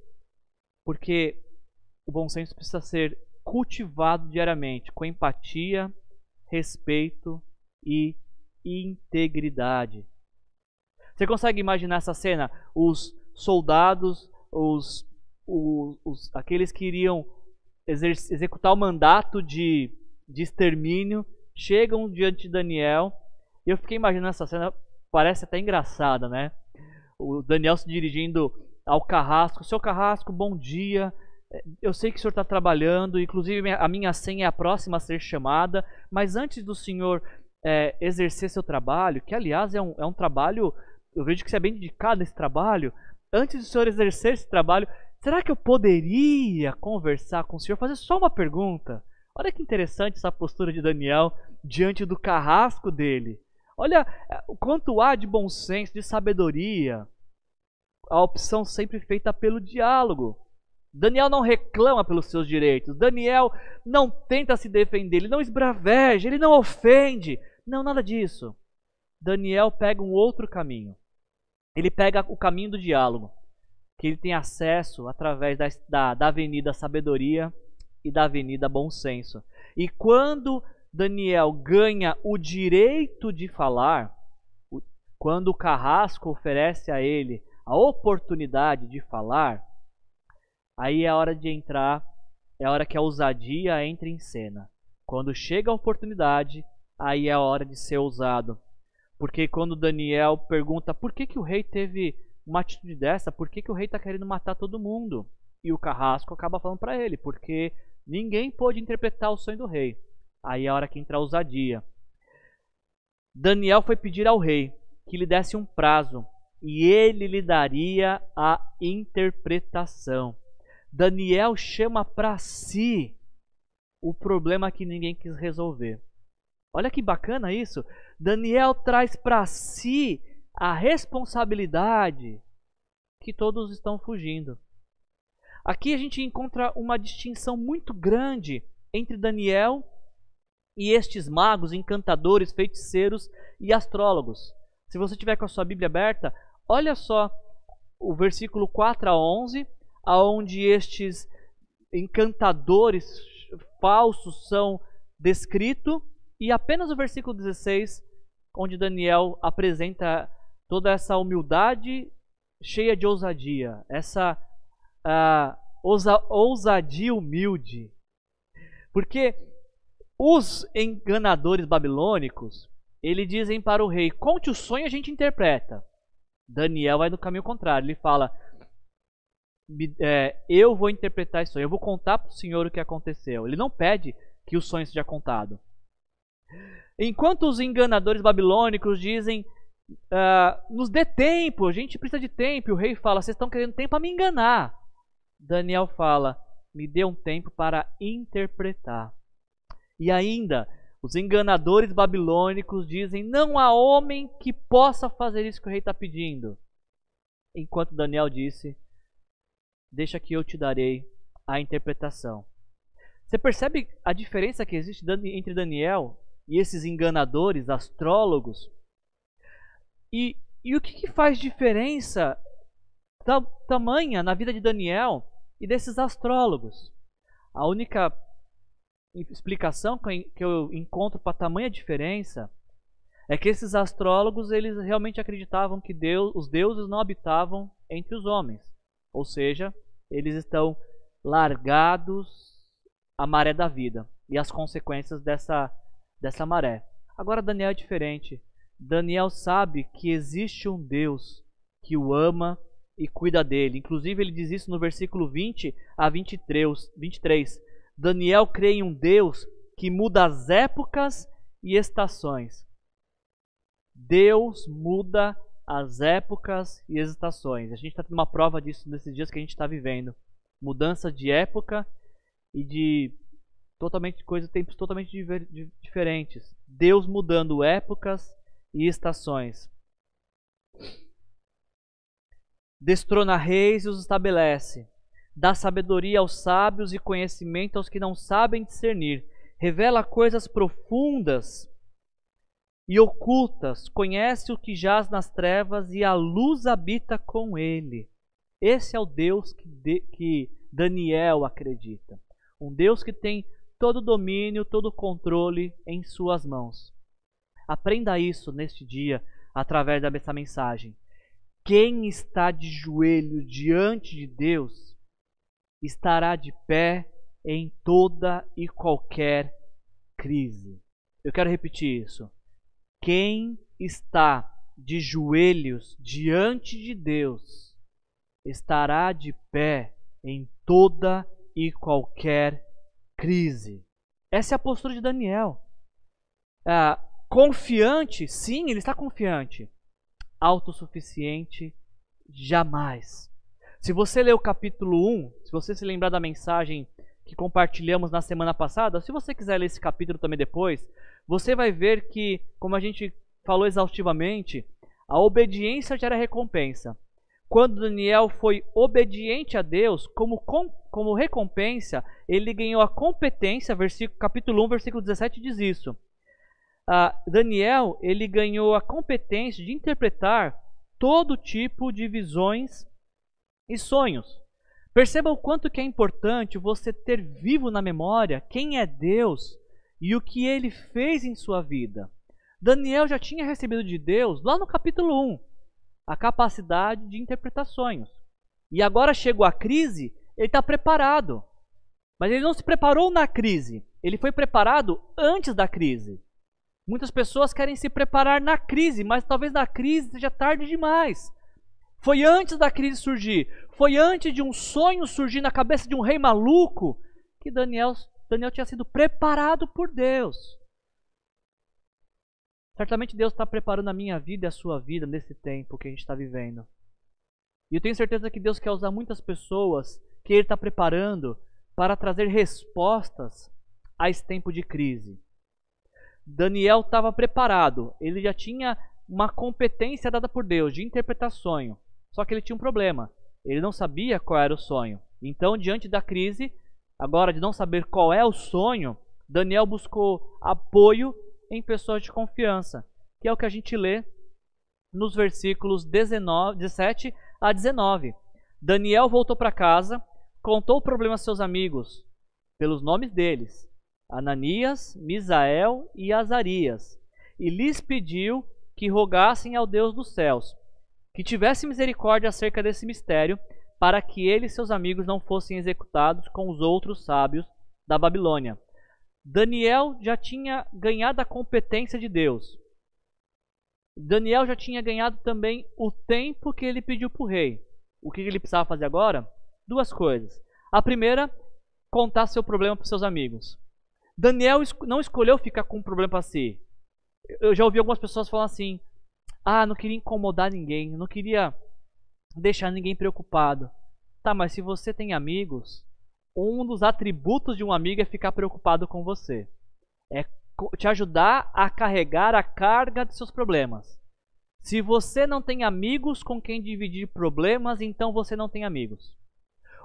Porque o bom senso precisa ser cultivado diariamente com empatia, respeito e integridade. Você consegue imaginar essa cena? Os soldados, os, os, aqueles que iriam executar o mandato de, de extermínio, chegam diante de Daniel. E eu fiquei imaginando essa cena, parece até engraçada, né? O Daniel se dirigindo ao carrasco: Seu carrasco, bom dia. Eu sei que o senhor está trabalhando, inclusive a minha senha é a próxima a ser chamada, mas antes do senhor é, exercer seu trabalho, que aliás é um, é um trabalho, eu vejo que você é bem dedicado nesse trabalho, antes do senhor exercer esse trabalho, será que eu poderia conversar com o senhor, fazer só uma pergunta? Olha que interessante essa postura de Daniel diante do carrasco dele. Olha é, o quanto há de bom senso, de sabedoria. A opção sempre feita pelo diálogo. Daniel não reclama pelos seus direitos. Daniel não tenta se defender. Ele não esbraveja. Ele não ofende. Não, nada disso. Daniel pega um outro caminho. Ele pega o caminho do diálogo, que ele tem acesso através da, da, da avenida Sabedoria e da avenida Bom Senso. E quando Daniel ganha o direito de falar, quando o carrasco oferece a ele a oportunidade de falar, aí é a hora de entrar, é a hora que a ousadia entra em cena. Quando chega a oportunidade, aí é a hora de ser ousado. Porque quando Daniel pergunta por que, que o rei teve uma atitude dessa, por que, que o rei está querendo matar todo mundo? E o carrasco acaba falando para ele, porque ninguém pôde interpretar o sonho do rei. Aí é a hora que entra a ousadia. Daniel foi pedir ao rei que lhe desse um prazo e ele lhe daria a interpretação. Daniel chama para si o problema que ninguém quis resolver. Olha que bacana isso. Daniel traz para si a responsabilidade que todos estão fugindo. Aqui a gente encontra uma distinção muito grande entre Daniel e estes magos, encantadores, feiticeiros e astrólogos. Se você tiver com a sua Bíblia aberta, olha só o versículo 4 a 11, aonde estes encantadores falsos são descritos, e apenas o versículo 16, onde Daniel apresenta toda essa humildade cheia de ousadia, essa uh, ousa, ousadia humilde. Porque os enganadores babilônicos, eles dizem para o rei: conte o sonho, a gente interpreta. Daniel vai no caminho contrário. Ele fala: é, eu vou interpretar esse sonho, eu vou contar para o senhor o que aconteceu. Ele não pede que o sonho seja contado. Enquanto os enganadores babilônicos dizem: uh, nos dê tempo, a gente precisa de tempo. E o rei fala: vocês estão querendo tempo para me enganar. Daniel fala: me dê um tempo para interpretar. E ainda, os enganadores babilônicos dizem: Não há homem que possa fazer isso que o rei está pedindo. Enquanto Daniel disse: Deixa que eu te darei a interpretação. Você percebe a diferença que existe entre Daniel e esses enganadores, astrólogos? E, e o que, que faz diferença tamanha na vida de Daniel e desses astrólogos? A única explicação que eu encontro para tamanha diferença é que esses astrólogos eles realmente acreditavam que Deus, os deuses não habitavam entre os homens, ou seja, eles estão largados à maré da vida e as consequências dessa dessa maré. Agora Daniel é diferente. Daniel sabe que existe um Deus que o ama e cuida dele. Inclusive ele diz isso no versículo 20 a 23, 23 Daniel crê em um Deus que muda as épocas e estações. Deus muda as épocas e as estações. A gente está tendo uma prova disso nesses dias que a gente está vivendo. Mudança de época e de totalmente coisas, tempos totalmente diferentes. Deus mudando épocas e estações. Destrona reis e os estabelece dá sabedoria aos sábios e conhecimento aos que não sabem discernir, revela coisas profundas e ocultas, conhece o que jaz nas trevas e a luz habita com ele. Esse é o Deus que, de, que Daniel acredita. Um Deus que tem todo domínio, todo o controle em suas mãos. Aprenda isso neste dia através dessa mensagem. Quem está de joelho diante de Deus estará de pé em toda e qualquer crise. Eu quero repetir isso. Quem está de joelhos diante de Deus estará de pé em toda e qualquer crise. Essa é a postura de Daniel. Ah, confiante, sim, ele está confiante. Autossuficiente, jamais. Se você ler o capítulo 1, se você se lembrar da mensagem que compartilhamos na semana passada, se você quiser ler esse capítulo também depois, você vai ver que, como a gente falou exaustivamente, a obediência gera recompensa. Quando Daniel foi obediente a Deus, como, com, como recompensa, ele ganhou a competência, versículo, capítulo 1, versículo 17 diz isso. Uh, Daniel, ele ganhou a competência de interpretar todo tipo de visões e sonhos. Perceba o quanto que é importante você ter vivo na memória quem é Deus e o que ele fez em sua vida. Daniel já tinha recebido de Deus, lá no capítulo 1, a capacidade de interpretar sonhos. E agora chegou a crise, ele está preparado. Mas ele não se preparou na crise, ele foi preparado antes da crise. Muitas pessoas querem se preparar na crise, mas talvez na crise seja tarde demais. Foi antes da crise surgir, foi antes de um sonho surgir na cabeça de um rei maluco que Daniel, Daniel tinha sido preparado por Deus. Certamente Deus está preparando a minha vida e a sua vida nesse tempo que a gente está vivendo. E eu tenho certeza que Deus quer usar muitas pessoas que Ele está preparando para trazer respostas a esse tempo de crise. Daniel estava preparado, ele já tinha uma competência dada por Deus de interpretar sonho. Só que ele tinha um problema, ele não sabia qual era o sonho. Então, diante da crise, agora de não saber qual é o sonho, Daniel buscou apoio em pessoas de confiança, que é o que a gente lê nos versículos 19, 17 a 19. Daniel voltou para casa, contou o problema aos seus amigos, pelos nomes deles, Ananias, Misael e Azarias, e lhes pediu que rogassem ao Deus dos céus, que tivesse misericórdia acerca desse mistério, para que ele e seus amigos não fossem executados com os outros sábios da Babilônia. Daniel já tinha ganhado a competência de Deus. Daniel já tinha ganhado também o tempo que ele pediu para o rei. O que ele precisava fazer agora? Duas coisas. A primeira, contar seu problema para seus amigos. Daniel não escolheu ficar com um problema para si. Eu já ouvi algumas pessoas falando assim: ah, não queria incomodar ninguém, não queria deixar ninguém preocupado. Tá, mas se você tem amigos, um dos atributos de um amigo é ficar preocupado com você. É te ajudar a carregar a carga de seus problemas. Se você não tem amigos com quem dividir problemas, então você não tem amigos.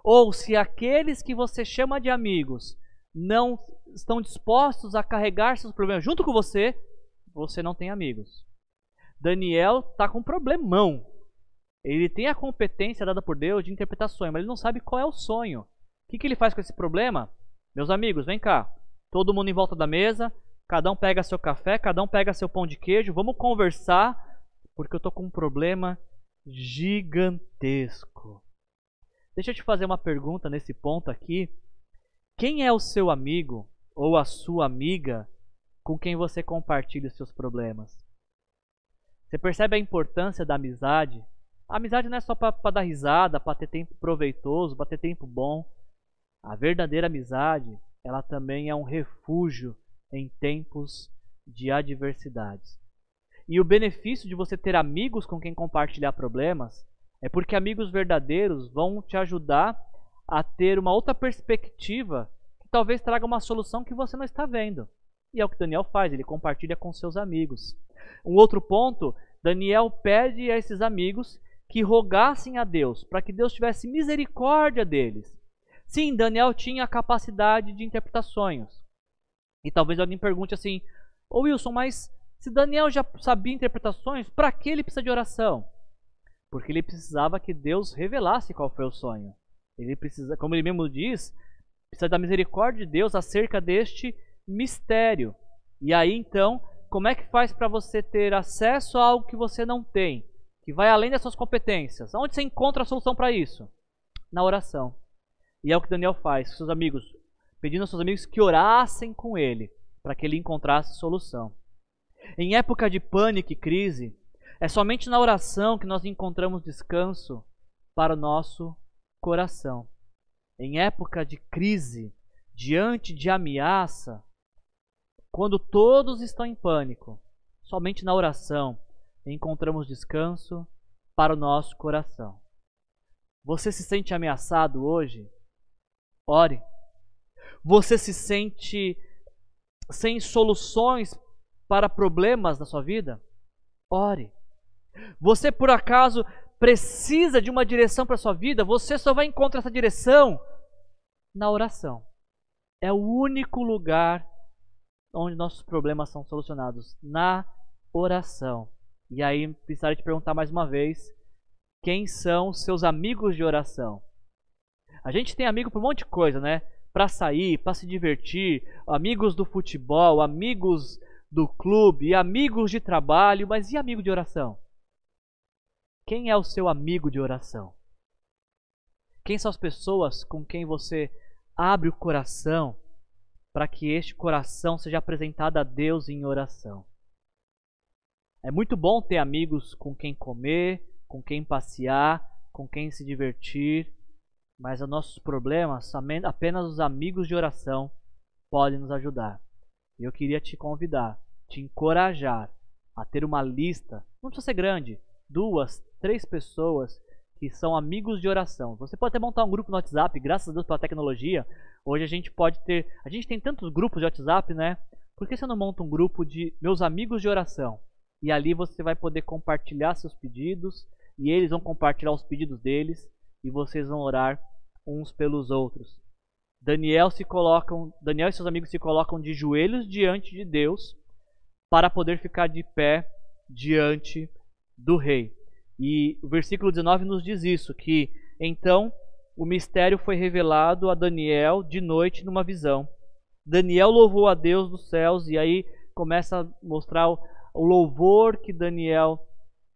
Ou se aqueles que você chama de amigos não estão dispostos a carregar seus problemas junto com você, você não tem amigos. Daniel está com um problemão. Ele tem a competência dada por Deus de interpretar sonho, mas ele não sabe qual é o sonho. O que, que ele faz com esse problema? Meus amigos, vem cá. Todo mundo em volta da mesa, cada um pega seu café, cada um pega seu pão de queijo, vamos conversar, porque eu estou com um problema gigantesco. Deixa eu te fazer uma pergunta nesse ponto aqui. Quem é o seu amigo ou a sua amiga com quem você compartilha os seus problemas? Você percebe a importância da amizade? A amizade não é só para dar risada, para ter tempo proveitoso, para ter tempo bom. A verdadeira amizade, ela também é um refúgio em tempos de adversidades. E o benefício de você ter amigos com quem compartilhar problemas é porque amigos verdadeiros vão te ajudar a ter uma outra perspectiva que talvez traga uma solução que você não está vendo. E é o que Daniel faz, ele compartilha com seus amigos. Um outro ponto, Daniel pede a esses amigos que rogassem a Deus para que Deus tivesse misericórdia deles. Sim, Daniel tinha a capacidade de interpretar sonhos. E talvez alguém pergunte assim: Ô Wilson, mas Se Daniel já sabia interpretações, para que ele precisa de oração? Porque ele precisava que Deus revelasse qual foi o sonho. Ele precisa, como ele mesmo diz, precisa da misericórdia de Deus acerca deste mistério. E aí então, como é que faz para você ter acesso a algo que você não tem, que vai além das suas competências? Onde você encontra a solução para isso? Na oração. E é o que Daniel faz seus amigos, pedindo aos seus amigos que orassem com ele, para que ele encontrasse solução. Em época de pânico e crise, é somente na oração que nós encontramos descanso para o nosso coração. Em época de crise, diante de ameaça, quando todos estão em pânico, somente na oração encontramos descanso para o nosso coração. Você se sente ameaçado hoje? Ore. Você se sente sem soluções para problemas na sua vida? Ore. Você por acaso precisa de uma direção para sua vida? Você só vai encontrar essa direção na oração. É o único lugar onde nossos problemas são solucionados na oração. E aí precisaria te perguntar mais uma vez: quem são seus amigos de oração? A gente tem amigo por um monte de coisa, né? Para sair, para se divertir, amigos do futebol, amigos do clube, amigos de trabalho, mas e amigo de oração? Quem é o seu amigo de oração? Quem são as pessoas com quem você abre o coração para que este coração seja apresentado a Deus em oração? É muito bom ter amigos com quem comer, com quem passear, com quem se divertir, mas os nossos problemas, apenas os amigos de oração podem nos ajudar. E eu queria te convidar te encorajar a ter uma lista, não precisa ser grande, duas, três pessoas que são amigos de oração. Você pode até montar um grupo no WhatsApp, graças a Deus pela tecnologia. Hoje a gente pode ter, a gente tem tantos grupos de WhatsApp, né? Por que você não monta um grupo de meus amigos de oração? E ali você vai poder compartilhar seus pedidos e eles vão compartilhar os pedidos deles e vocês vão orar uns pelos outros. Daniel se colocam, Daniel e seus amigos se colocam de joelhos diante de Deus para poder ficar de pé diante do rei. E o versículo 19 nos diz isso, que então o mistério foi revelado a Daniel de noite numa visão. Daniel louvou a Deus dos céus e aí começa a mostrar o, louvor que Daniel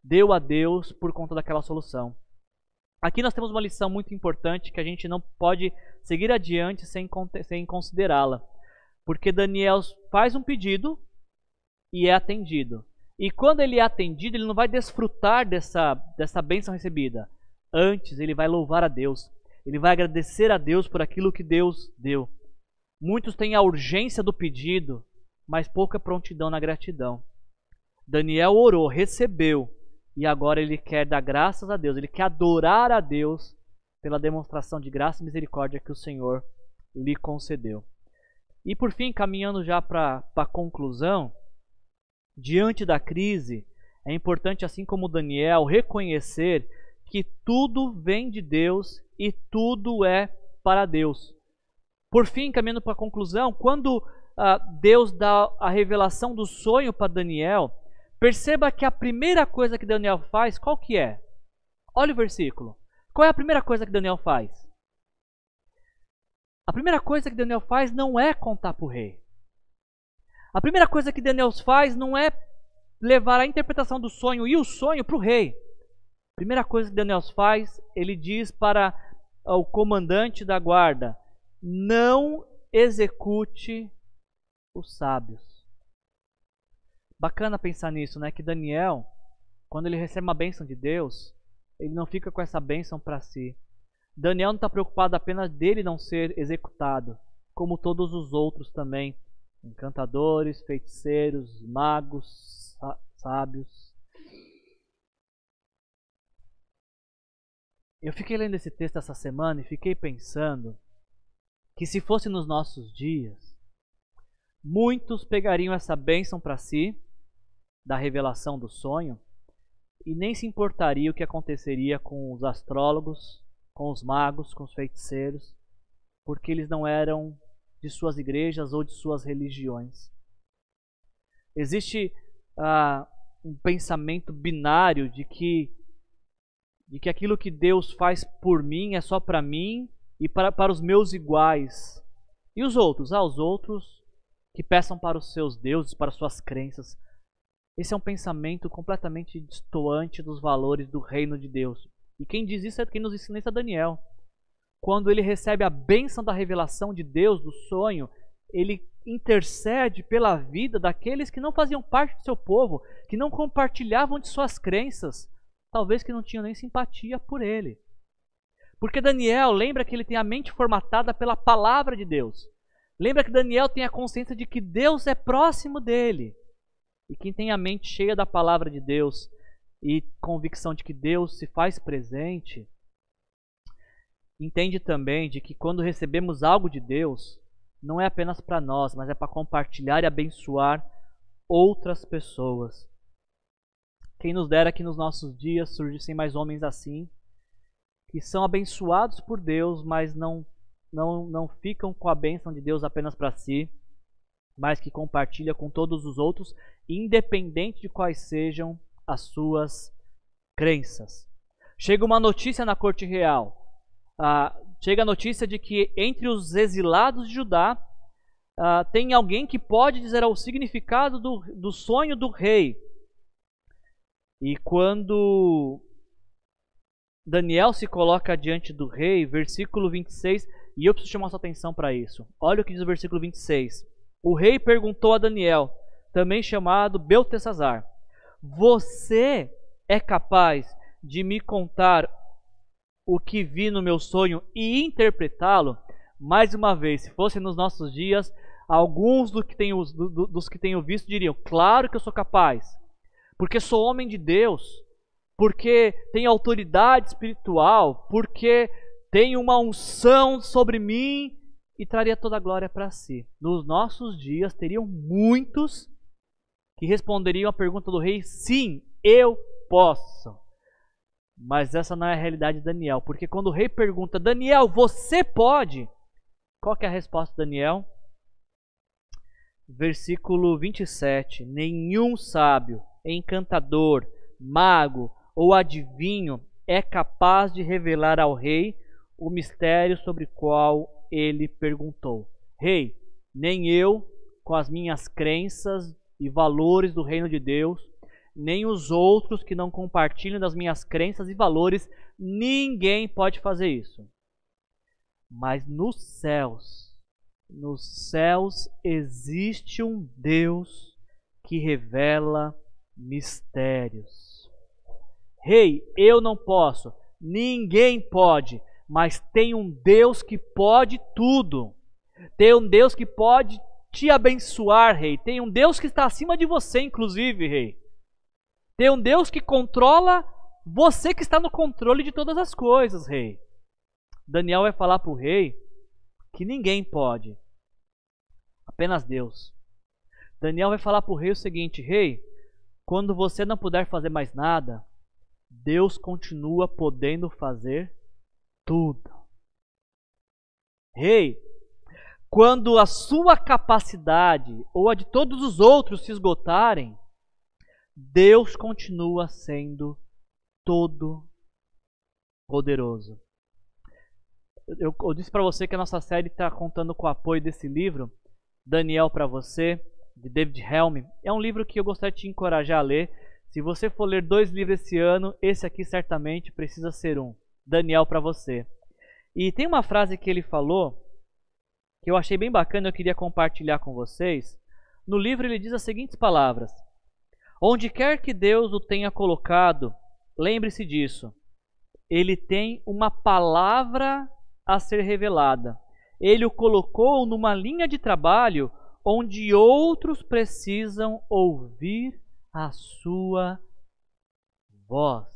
deu a Deus por conta daquela solução. Aqui nós temos uma lição muito importante que a gente não pode seguir adiante sem, sem considerá-la. Porque Daniel faz um pedido e é atendido. E quando ele é atendido, ele não vai desfrutar dessa, dessa bênção recebida. Antes, ele vai louvar a Deus. Ele vai agradecer a Deus por aquilo que Deus deu. Muitos têm a urgência do pedido, mas pouca prontidão na gratidão. Daniel orou, recebeu, e agora ele quer dar graças a Deus, ele quer adorar a Deus pela demonstração de graça e misericórdia que o Senhor lhe concedeu. E por fim, caminhando já para a conclusão, Diante da crise, é importante, assim como Daniel, reconhecer que tudo vem de Deus e tudo é para Deus. Por fim, caminhando para a conclusão, quando ah, Deus dá a revelação do sonho para Daniel, perceba que a primeira coisa que Daniel faz, qual que é? Olha o versículo. Qual é a primeira coisa que Daniel faz? A primeira coisa que Daniel faz não é contar para o rei. A primeira coisa que Daniel faz não é levar a interpretação do sonho e o sonho para o rei. A primeira coisa que Daniel faz, ele diz para o comandante da guarda: não execute os sábios. Bacana pensar nisso, né? Que Daniel, quando ele recebe uma bênção de Deus, ele não fica com essa bênção para si. Daniel não está preocupado apenas dele não ser executado, como todos os outros também encantadores, feiticeiros, magos, sábios. Eu fiquei lendo esse texto essa semana e fiquei pensando que se fosse nos nossos dias, muitos pegariam essa bênção para si, da revelação do sonho, e nem se importaria o que aconteceria com os astrólogos, com os magos, com os feiticeiros, porque eles não eram de suas igrejas ou de suas religiões. Existe ah, um pensamento binário de que de que aquilo que Deus faz por mim é só para mim e para, para os meus iguais. E os outros? Ah, os outros que peçam para os seus deuses, para suas crenças. Esse é um pensamento completamente distoante dos valores do reino de Deus. E quem diz isso é quem nos ensina isso é Daniel. Quando ele recebe a bênção da revelação de Deus, do sonho, ele intercede pela vida daqueles que não faziam parte do seu povo, que não compartilhavam de suas crenças, talvez que não tinham nem simpatia por ele. Porque Daniel lembra que ele tem a mente formatada pela palavra de Deus. Lembra que Daniel tem a consciência de que Deus é próximo dele. E quem tem a mente cheia da palavra de Deus e convicção de que Deus se faz presente, entende também de que quando recebemos algo de Deus, não é apenas para nós, mas é para compartilhar e abençoar outras pessoas. Quem nos dera que nos nossos dias surgissem mais homens assim, que são abençoados por Deus, mas não não não ficam com a bênção de Deus apenas para si, mas que compartilha com todos os outros, independente de quais sejam as suas crenças. Chega uma notícia na corte real. Ah, chega a notícia de que entre os exilados de Judá ah, tem alguém que pode dizer o significado do, do sonho do rei. E quando Daniel se coloca diante do rei, versículo 26, e eu preciso chamar sua atenção para isso. Olha o que diz o versículo 26. O rei perguntou a Daniel, também chamado Beltesazar: Você é capaz de me contar o que vi no meu sonho e interpretá-lo? Mais uma vez, se fosse nos nossos dias, alguns do que tenho, do, dos que tenho visto diriam: Claro que eu sou capaz porque sou homem de Deus, porque tenho autoridade espiritual, porque tenho uma unção sobre mim e traria toda a glória para si. Nos nossos dias teriam muitos que responderiam à pergunta do rei: sim, eu posso. Mas essa não é a realidade de Daniel, porque quando o rei pergunta: Daniel, você pode? Qual é a resposta de Daniel? Versículo 27: Nenhum sábio encantador, mago ou adivinho é capaz de revelar ao rei o mistério sobre qual ele perguntou. Rei, nem eu, com as minhas crenças e valores do reino de Deus, nem os outros que não compartilham das minhas crenças e valores, ninguém pode fazer isso. Mas nos céus, nos céus existe um Deus que revela mistérios. Rei, eu não posso, ninguém pode, mas tem um Deus que pode tudo. Tem um Deus que pode te abençoar, rei. Tem um Deus que está acima de você, inclusive, rei. Tem um Deus que controla você que está no controle de todas as coisas, rei. Daniel vai falar para o rei que ninguém pode, apenas Deus. Daniel vai falar para o rei o seguinte: Rei, quando você não puder fazer mais nada, Deus continua podendo fazer tudo. Rei, quando a sua capacidade ou a de todos os outros se esgotarem, Deus continua sendo todo poderoso. Eu, eu disse para você que a nossa série está contando com o apoio desse livro, Daniel para você de David Helm. É um livro que eu gostaria de te encorajar a ler. Se você for ler dois livros esse ano, esse aqui certamente precisa ser um. Daniel para você. E tem uma frase que ele falou que eu achei bem bacana, eu queria compartilhar com vocês. No livro ele diz as seguintes palavras: Onde quer que Deus o tenha colocado, lembre-se disso. Ele tem uma palavra a ser revelada. Ele o colocou numa linha de trabalho onde outros precisam ouvir a sua voz.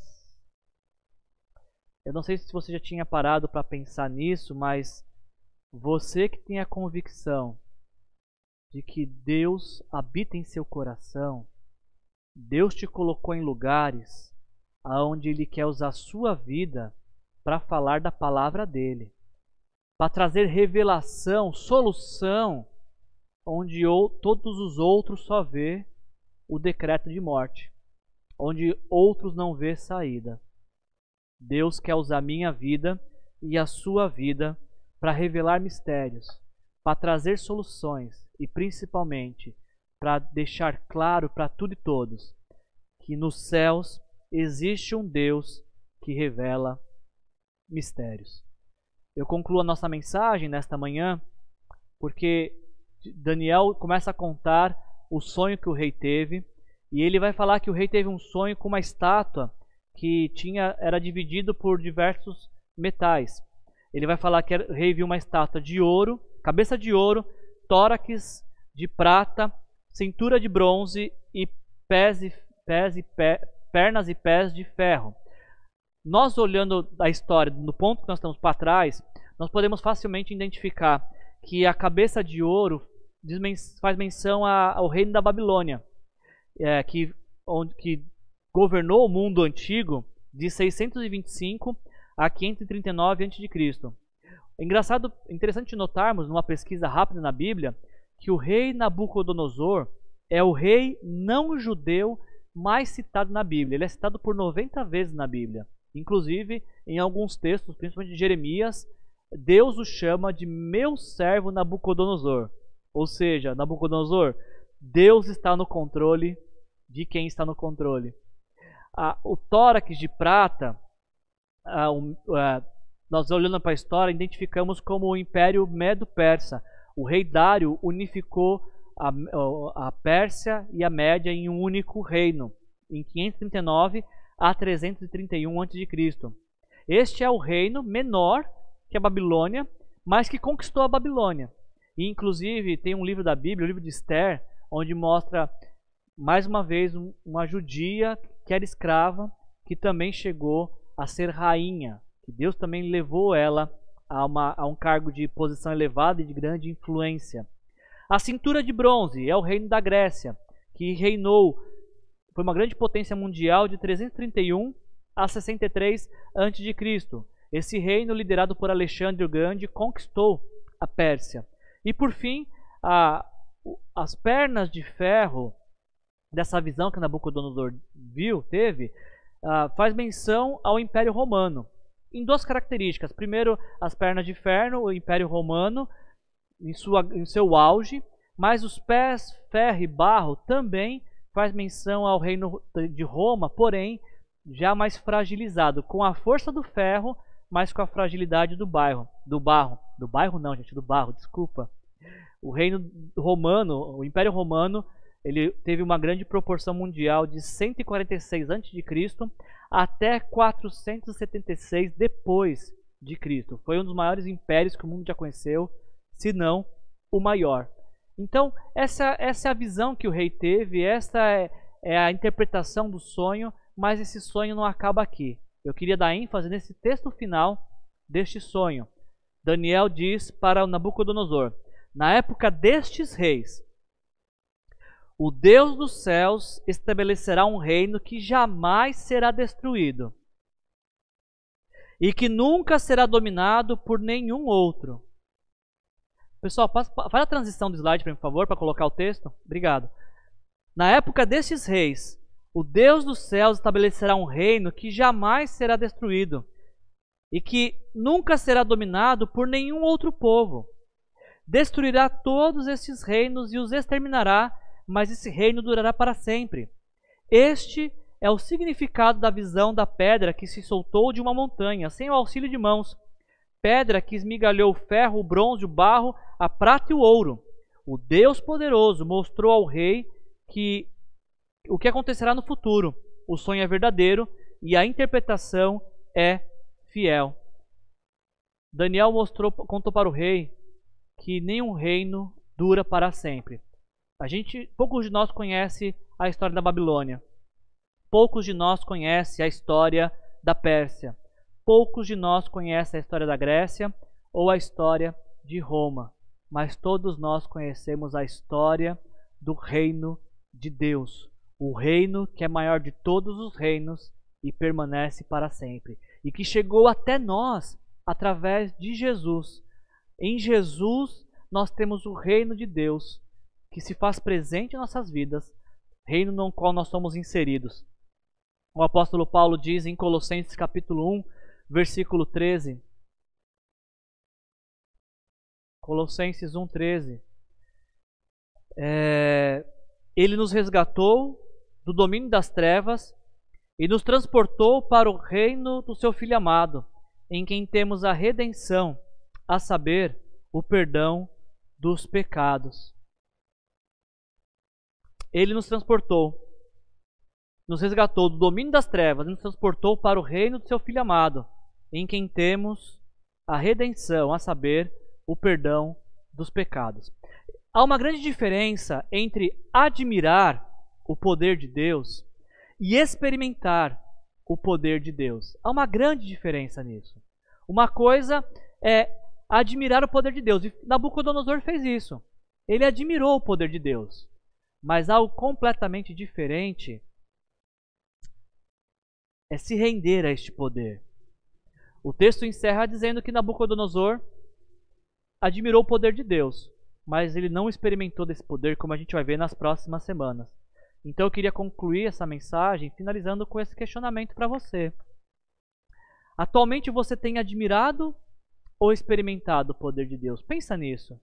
Eu não sei se você já tinha parado para pensar nisso, mas você que tem a convicção de que Deus habita em seu coração, Deus te colocou em lugares aonde Ele quer usar a sua vida para falar da palavra dele, para trazer revelação, solução onde todos os outros só vê o decreto de morte, onde outros não vê saída. Deus quer usar minha vida e a sua vida para revelar mistérios, para trazer soluções e principalmente para deixar claro para tudo e todos que nos céus existe um Deus que revela mistérios. Eu concluo a nossa mensagem nesta manhã porque Daniel começa a contar o sonho que o rei teve e ele vai falar que o rei teve um sonho com uma estátua que tinha era dividido por diversos metais. Ele vai falar que o rei viu uma estátua de ouro, cabeça de ouro, tórax de prata, cintura de bronze e pés e, pés e pé, pernas e pés de ferro. Nós olhando a história no ponto que nós estamos para trás, nós podemos facilmente identificar que a cabeça de ouro faz menção ao reino da Babilônia, é, que, onde, que governou o mundo antigo de 625 a 539 a.C. Engraçado, interessante notarmos numa pesquisa rápida na Bíblia que o rei Nabucodonosor é o rei não judeu mais citado na Bíblia. Ele é citado por 90 vezes na Bíblia. Inclusive, em alguns textos, principalmente de Jeremias, Deus o chama de meu servo Nabucodonosor. Ou seja, Nabucodonosor, Deus está no controle de quem está no controle. Ah, o tórax de prata, ah, um, ah, nós olhando para a história, identificamos como o Império Medo-Persa. O rei Dário unificou a, a Pérsia e a Média em um único reino, em 539 a 331 a.C. Este é o reino menor que a Babilônia, mas que conquistou a Babilônia. E inclusive tem um livro da Bíblia, o livro de Esther, onde mostra mais uma vez uma judia que era escrava, que também chegou a ser rainha, que Deus também levou ela a, uma, a um cargo de posição elevada e de grande influência. A cintura de bronze é o reino da Grécia, que reinou, foi uma grande potência mundial de 331 a 63 a.C. Esse reino, liderado por Alexandre o Grande, conquistou a Pérsia. E por fim, a, as pernas de ferro dessa visão que Nabucodonosor viu, teve, uh, faz menção ao Império Romano. Em duas características. Primeiro, as pernas de ferro, o Império Romano, em, sua, em seu auge, mas os pés, ferro e barro também faz menção ao reino de Roma, porém já mais fragilizado, com a força do ferro, mas com a fragilidade do bairro, do barro, do bairro não, gente, do barro, desculpa. O reino romano, o Império Romano, ele teve uma grande proporção mundial de 146 a.C. até 476 depois de Cristo. Foi um dos maiores impérios que o mundo já conheceu, se não o maior. Então, essa, essa é a visão que o rei teve, essa é, é a interpretação do sonho, mas esse sonho não acaba aqui. Eu queria dar ênfase nesse texto final deste sonho. Daniel diz para Nabucodonosor: Na época destes reis, o Deus dos céus estabelecerá um reino que jamais será destruído e que nunca será dominado por nenhum outro. Pessoal, faz a transição do slide, por favor, para colocar o texto. Obrigado. Na época destes reis, o Deus dos céus estabelecerá um reino que jamais será destruído e que nunca será dominado por nenhum outro povo. Destruirá todos estes reinos e os exterminará mas esse reino durará para sempre. Este é o significado da visão da pedra que se soltou de uma montanha, sem o auxílio de mãos. Pedra que esmigalhou o ferro, o bronze, o barro, a prata e o ouro. O Deus poderoso mostrou ao rei que o que acontecerá no futuro. O sonho é verdadeiro e a interpretação é fiel. Daniel mostrou, contou para o rei que nenhum reino dura para sempre. A gente, poucos de nós conhece a história da Babilônia. Poucos de nós conhecem a história da Pérsia. Poucos de nós conhecem a história da Grécia ou a história de Roma. Mas todos nós conhecemos a história do reino de Deus. O reino que é maior de todos os reinos e permanece para sempre. E que chegou até nós através de Jesus. Em Jesus nós temos o reino de Deus que se faz presente em nossas vidas, reino no qual nós somos inseridos. O apóstolo Paulo diz em Colossenses capítulo 1, versículo 13. Colossenses 1,13. É, ele nos resgatou do domínio das trevas e nos transportou para o reino do seu Filho amado, em quem temos a redenção, a saber, o perdão dos pecados. Ele nos transportou, nos resgatou do domínio das trevas e nos transportou para o reino do seu Filho amado, em quem temos a redenção, a saber, o perdão dos pecados. Há uma grande diferença entre admirar o poder de Deus e experimentar o poder de Deus. Há uma grande diferença nisso. Uma coisa é admirar o poder de Deus, e Nabucodonosor fez isso. Ele admirou o poder de Deus. Mas algo completamente diferente é se render a este poder. O texto encerra dizendo que Nabucodonosor admirou o poder de Deus, mas ele não experimentou desse poder, como a gente vai ver nas próximas semanas. Então eu queria concluir essa mensagem finalizando com esse questionamento para você. Atualmente você tem admirado ou experimentado o poder de Deus? Pensa nisso.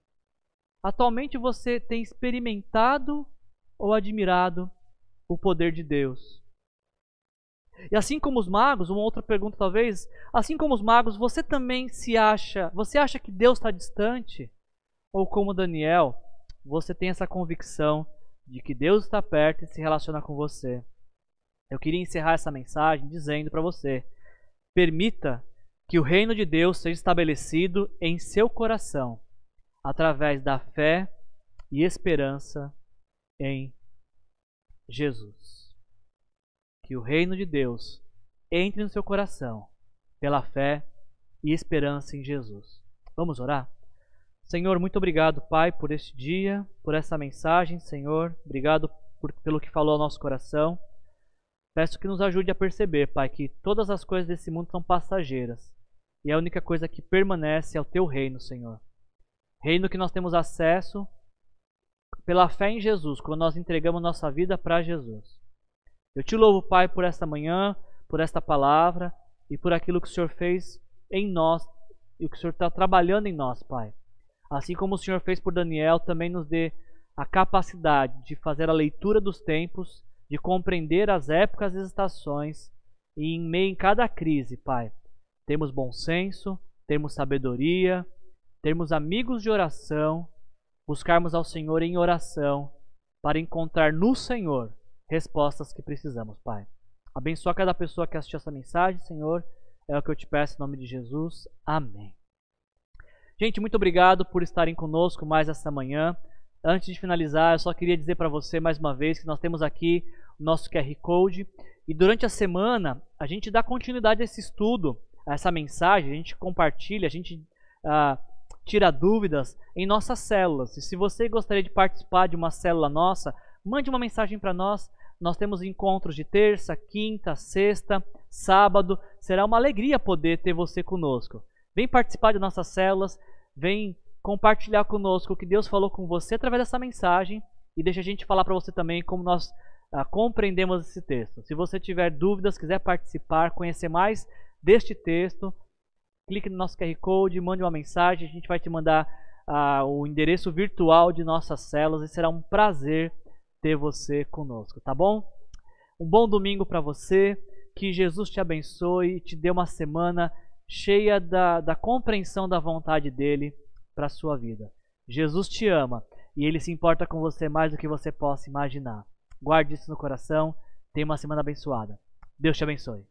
Atualmente você tem experimentado ou admirado o poder de Deus? E assim como os magos, uma outra pergunta talvez, assim como os magos, você também se acha, você acha que Deus está distante? Ou como Daniel, você tem essa convicção de que Deus está perto e se relaciona com você? Eu queria encerrar essa mensagem dizendo para você: permita que o reino de Deus seja estabelecido em seu coração através da fé e esperança em Jesus que o reino de Deus entre no seu coração pela fé e esperança em Jesus. Vamos orar? Senhor, muito obrigado, Pai, por este dia, por essa mensagem, Senhor. Obrigado por, pelo que falou ao nosso coração. Peço que nos ajude a perceber, Pai, que todas as coisas desse mundo são passageiras e a única coisa que permanece é o Teu reino, Senhor. Reino que nós temos acesso pela fé em Jesus, quando nós entregamos nossa vida para Jesus. Eu te louvo, Pai, por esta manhã, por esta palavra e por aquilo que o Senhor fez em nós e o que o Senhor está trabalhando em nós, Pai. Assim como o Senhor fez por Daniel, também nos dê a capacidade de fazer a leitura dos tempos, de compreender as épocas e as estações e em meio em cada crise, Pai. Temos bom senso, temos sabedoria, termos amigos de oração, buscarmos ao Senhor em oração para encontrar no Senhor respostas que precisamos, Pai. Abençoa cada pessoa que assistiu essa mensagem, Senhor. É o que eu te peço em nome de Jesus. Amém. Gente, muito obrigado por estarem conosco mais esta manhã. Antes de finalizar, eu só queria dizer para você mais uma vez que nós temos aqui o nosso QR Code e durante a semana a gente dá continuidade a esse estudo, a essa mensagem, a gente compartilha, a gente uh, tira dúvidas em nossas células. E se você gostaria de participar de uma célula nossa, mande uma mensagem para nós. Nós temos encontros de terça, quinta, sexta, sábado. Será uma alegria poder ter você conosco. Vem participar de nossas células, vem compartilhar conosco o que Deus falou com você através dessa mensagem e deixa a gente falar para você também como nós ah, compreendemos esse texto. Se você tiver dúvidas, quiser participar, conhecer mais deste texto, clique no nosso QR Code, mande uma mensagem, a gente vai te mandar ah, o endereço virtual de nossas células e será um prazer ter você conosco, tá bom? Um bom domingo para você, que Jesus te abençoe e te dê uma semana cheia da, da compreensão da vontade dele para a sua vida. Jesus te ama e ele se importa com você mais do que você possa imaginar. Guarde isso no coração. Tenha uma semana abençoada. Deus te abençoe.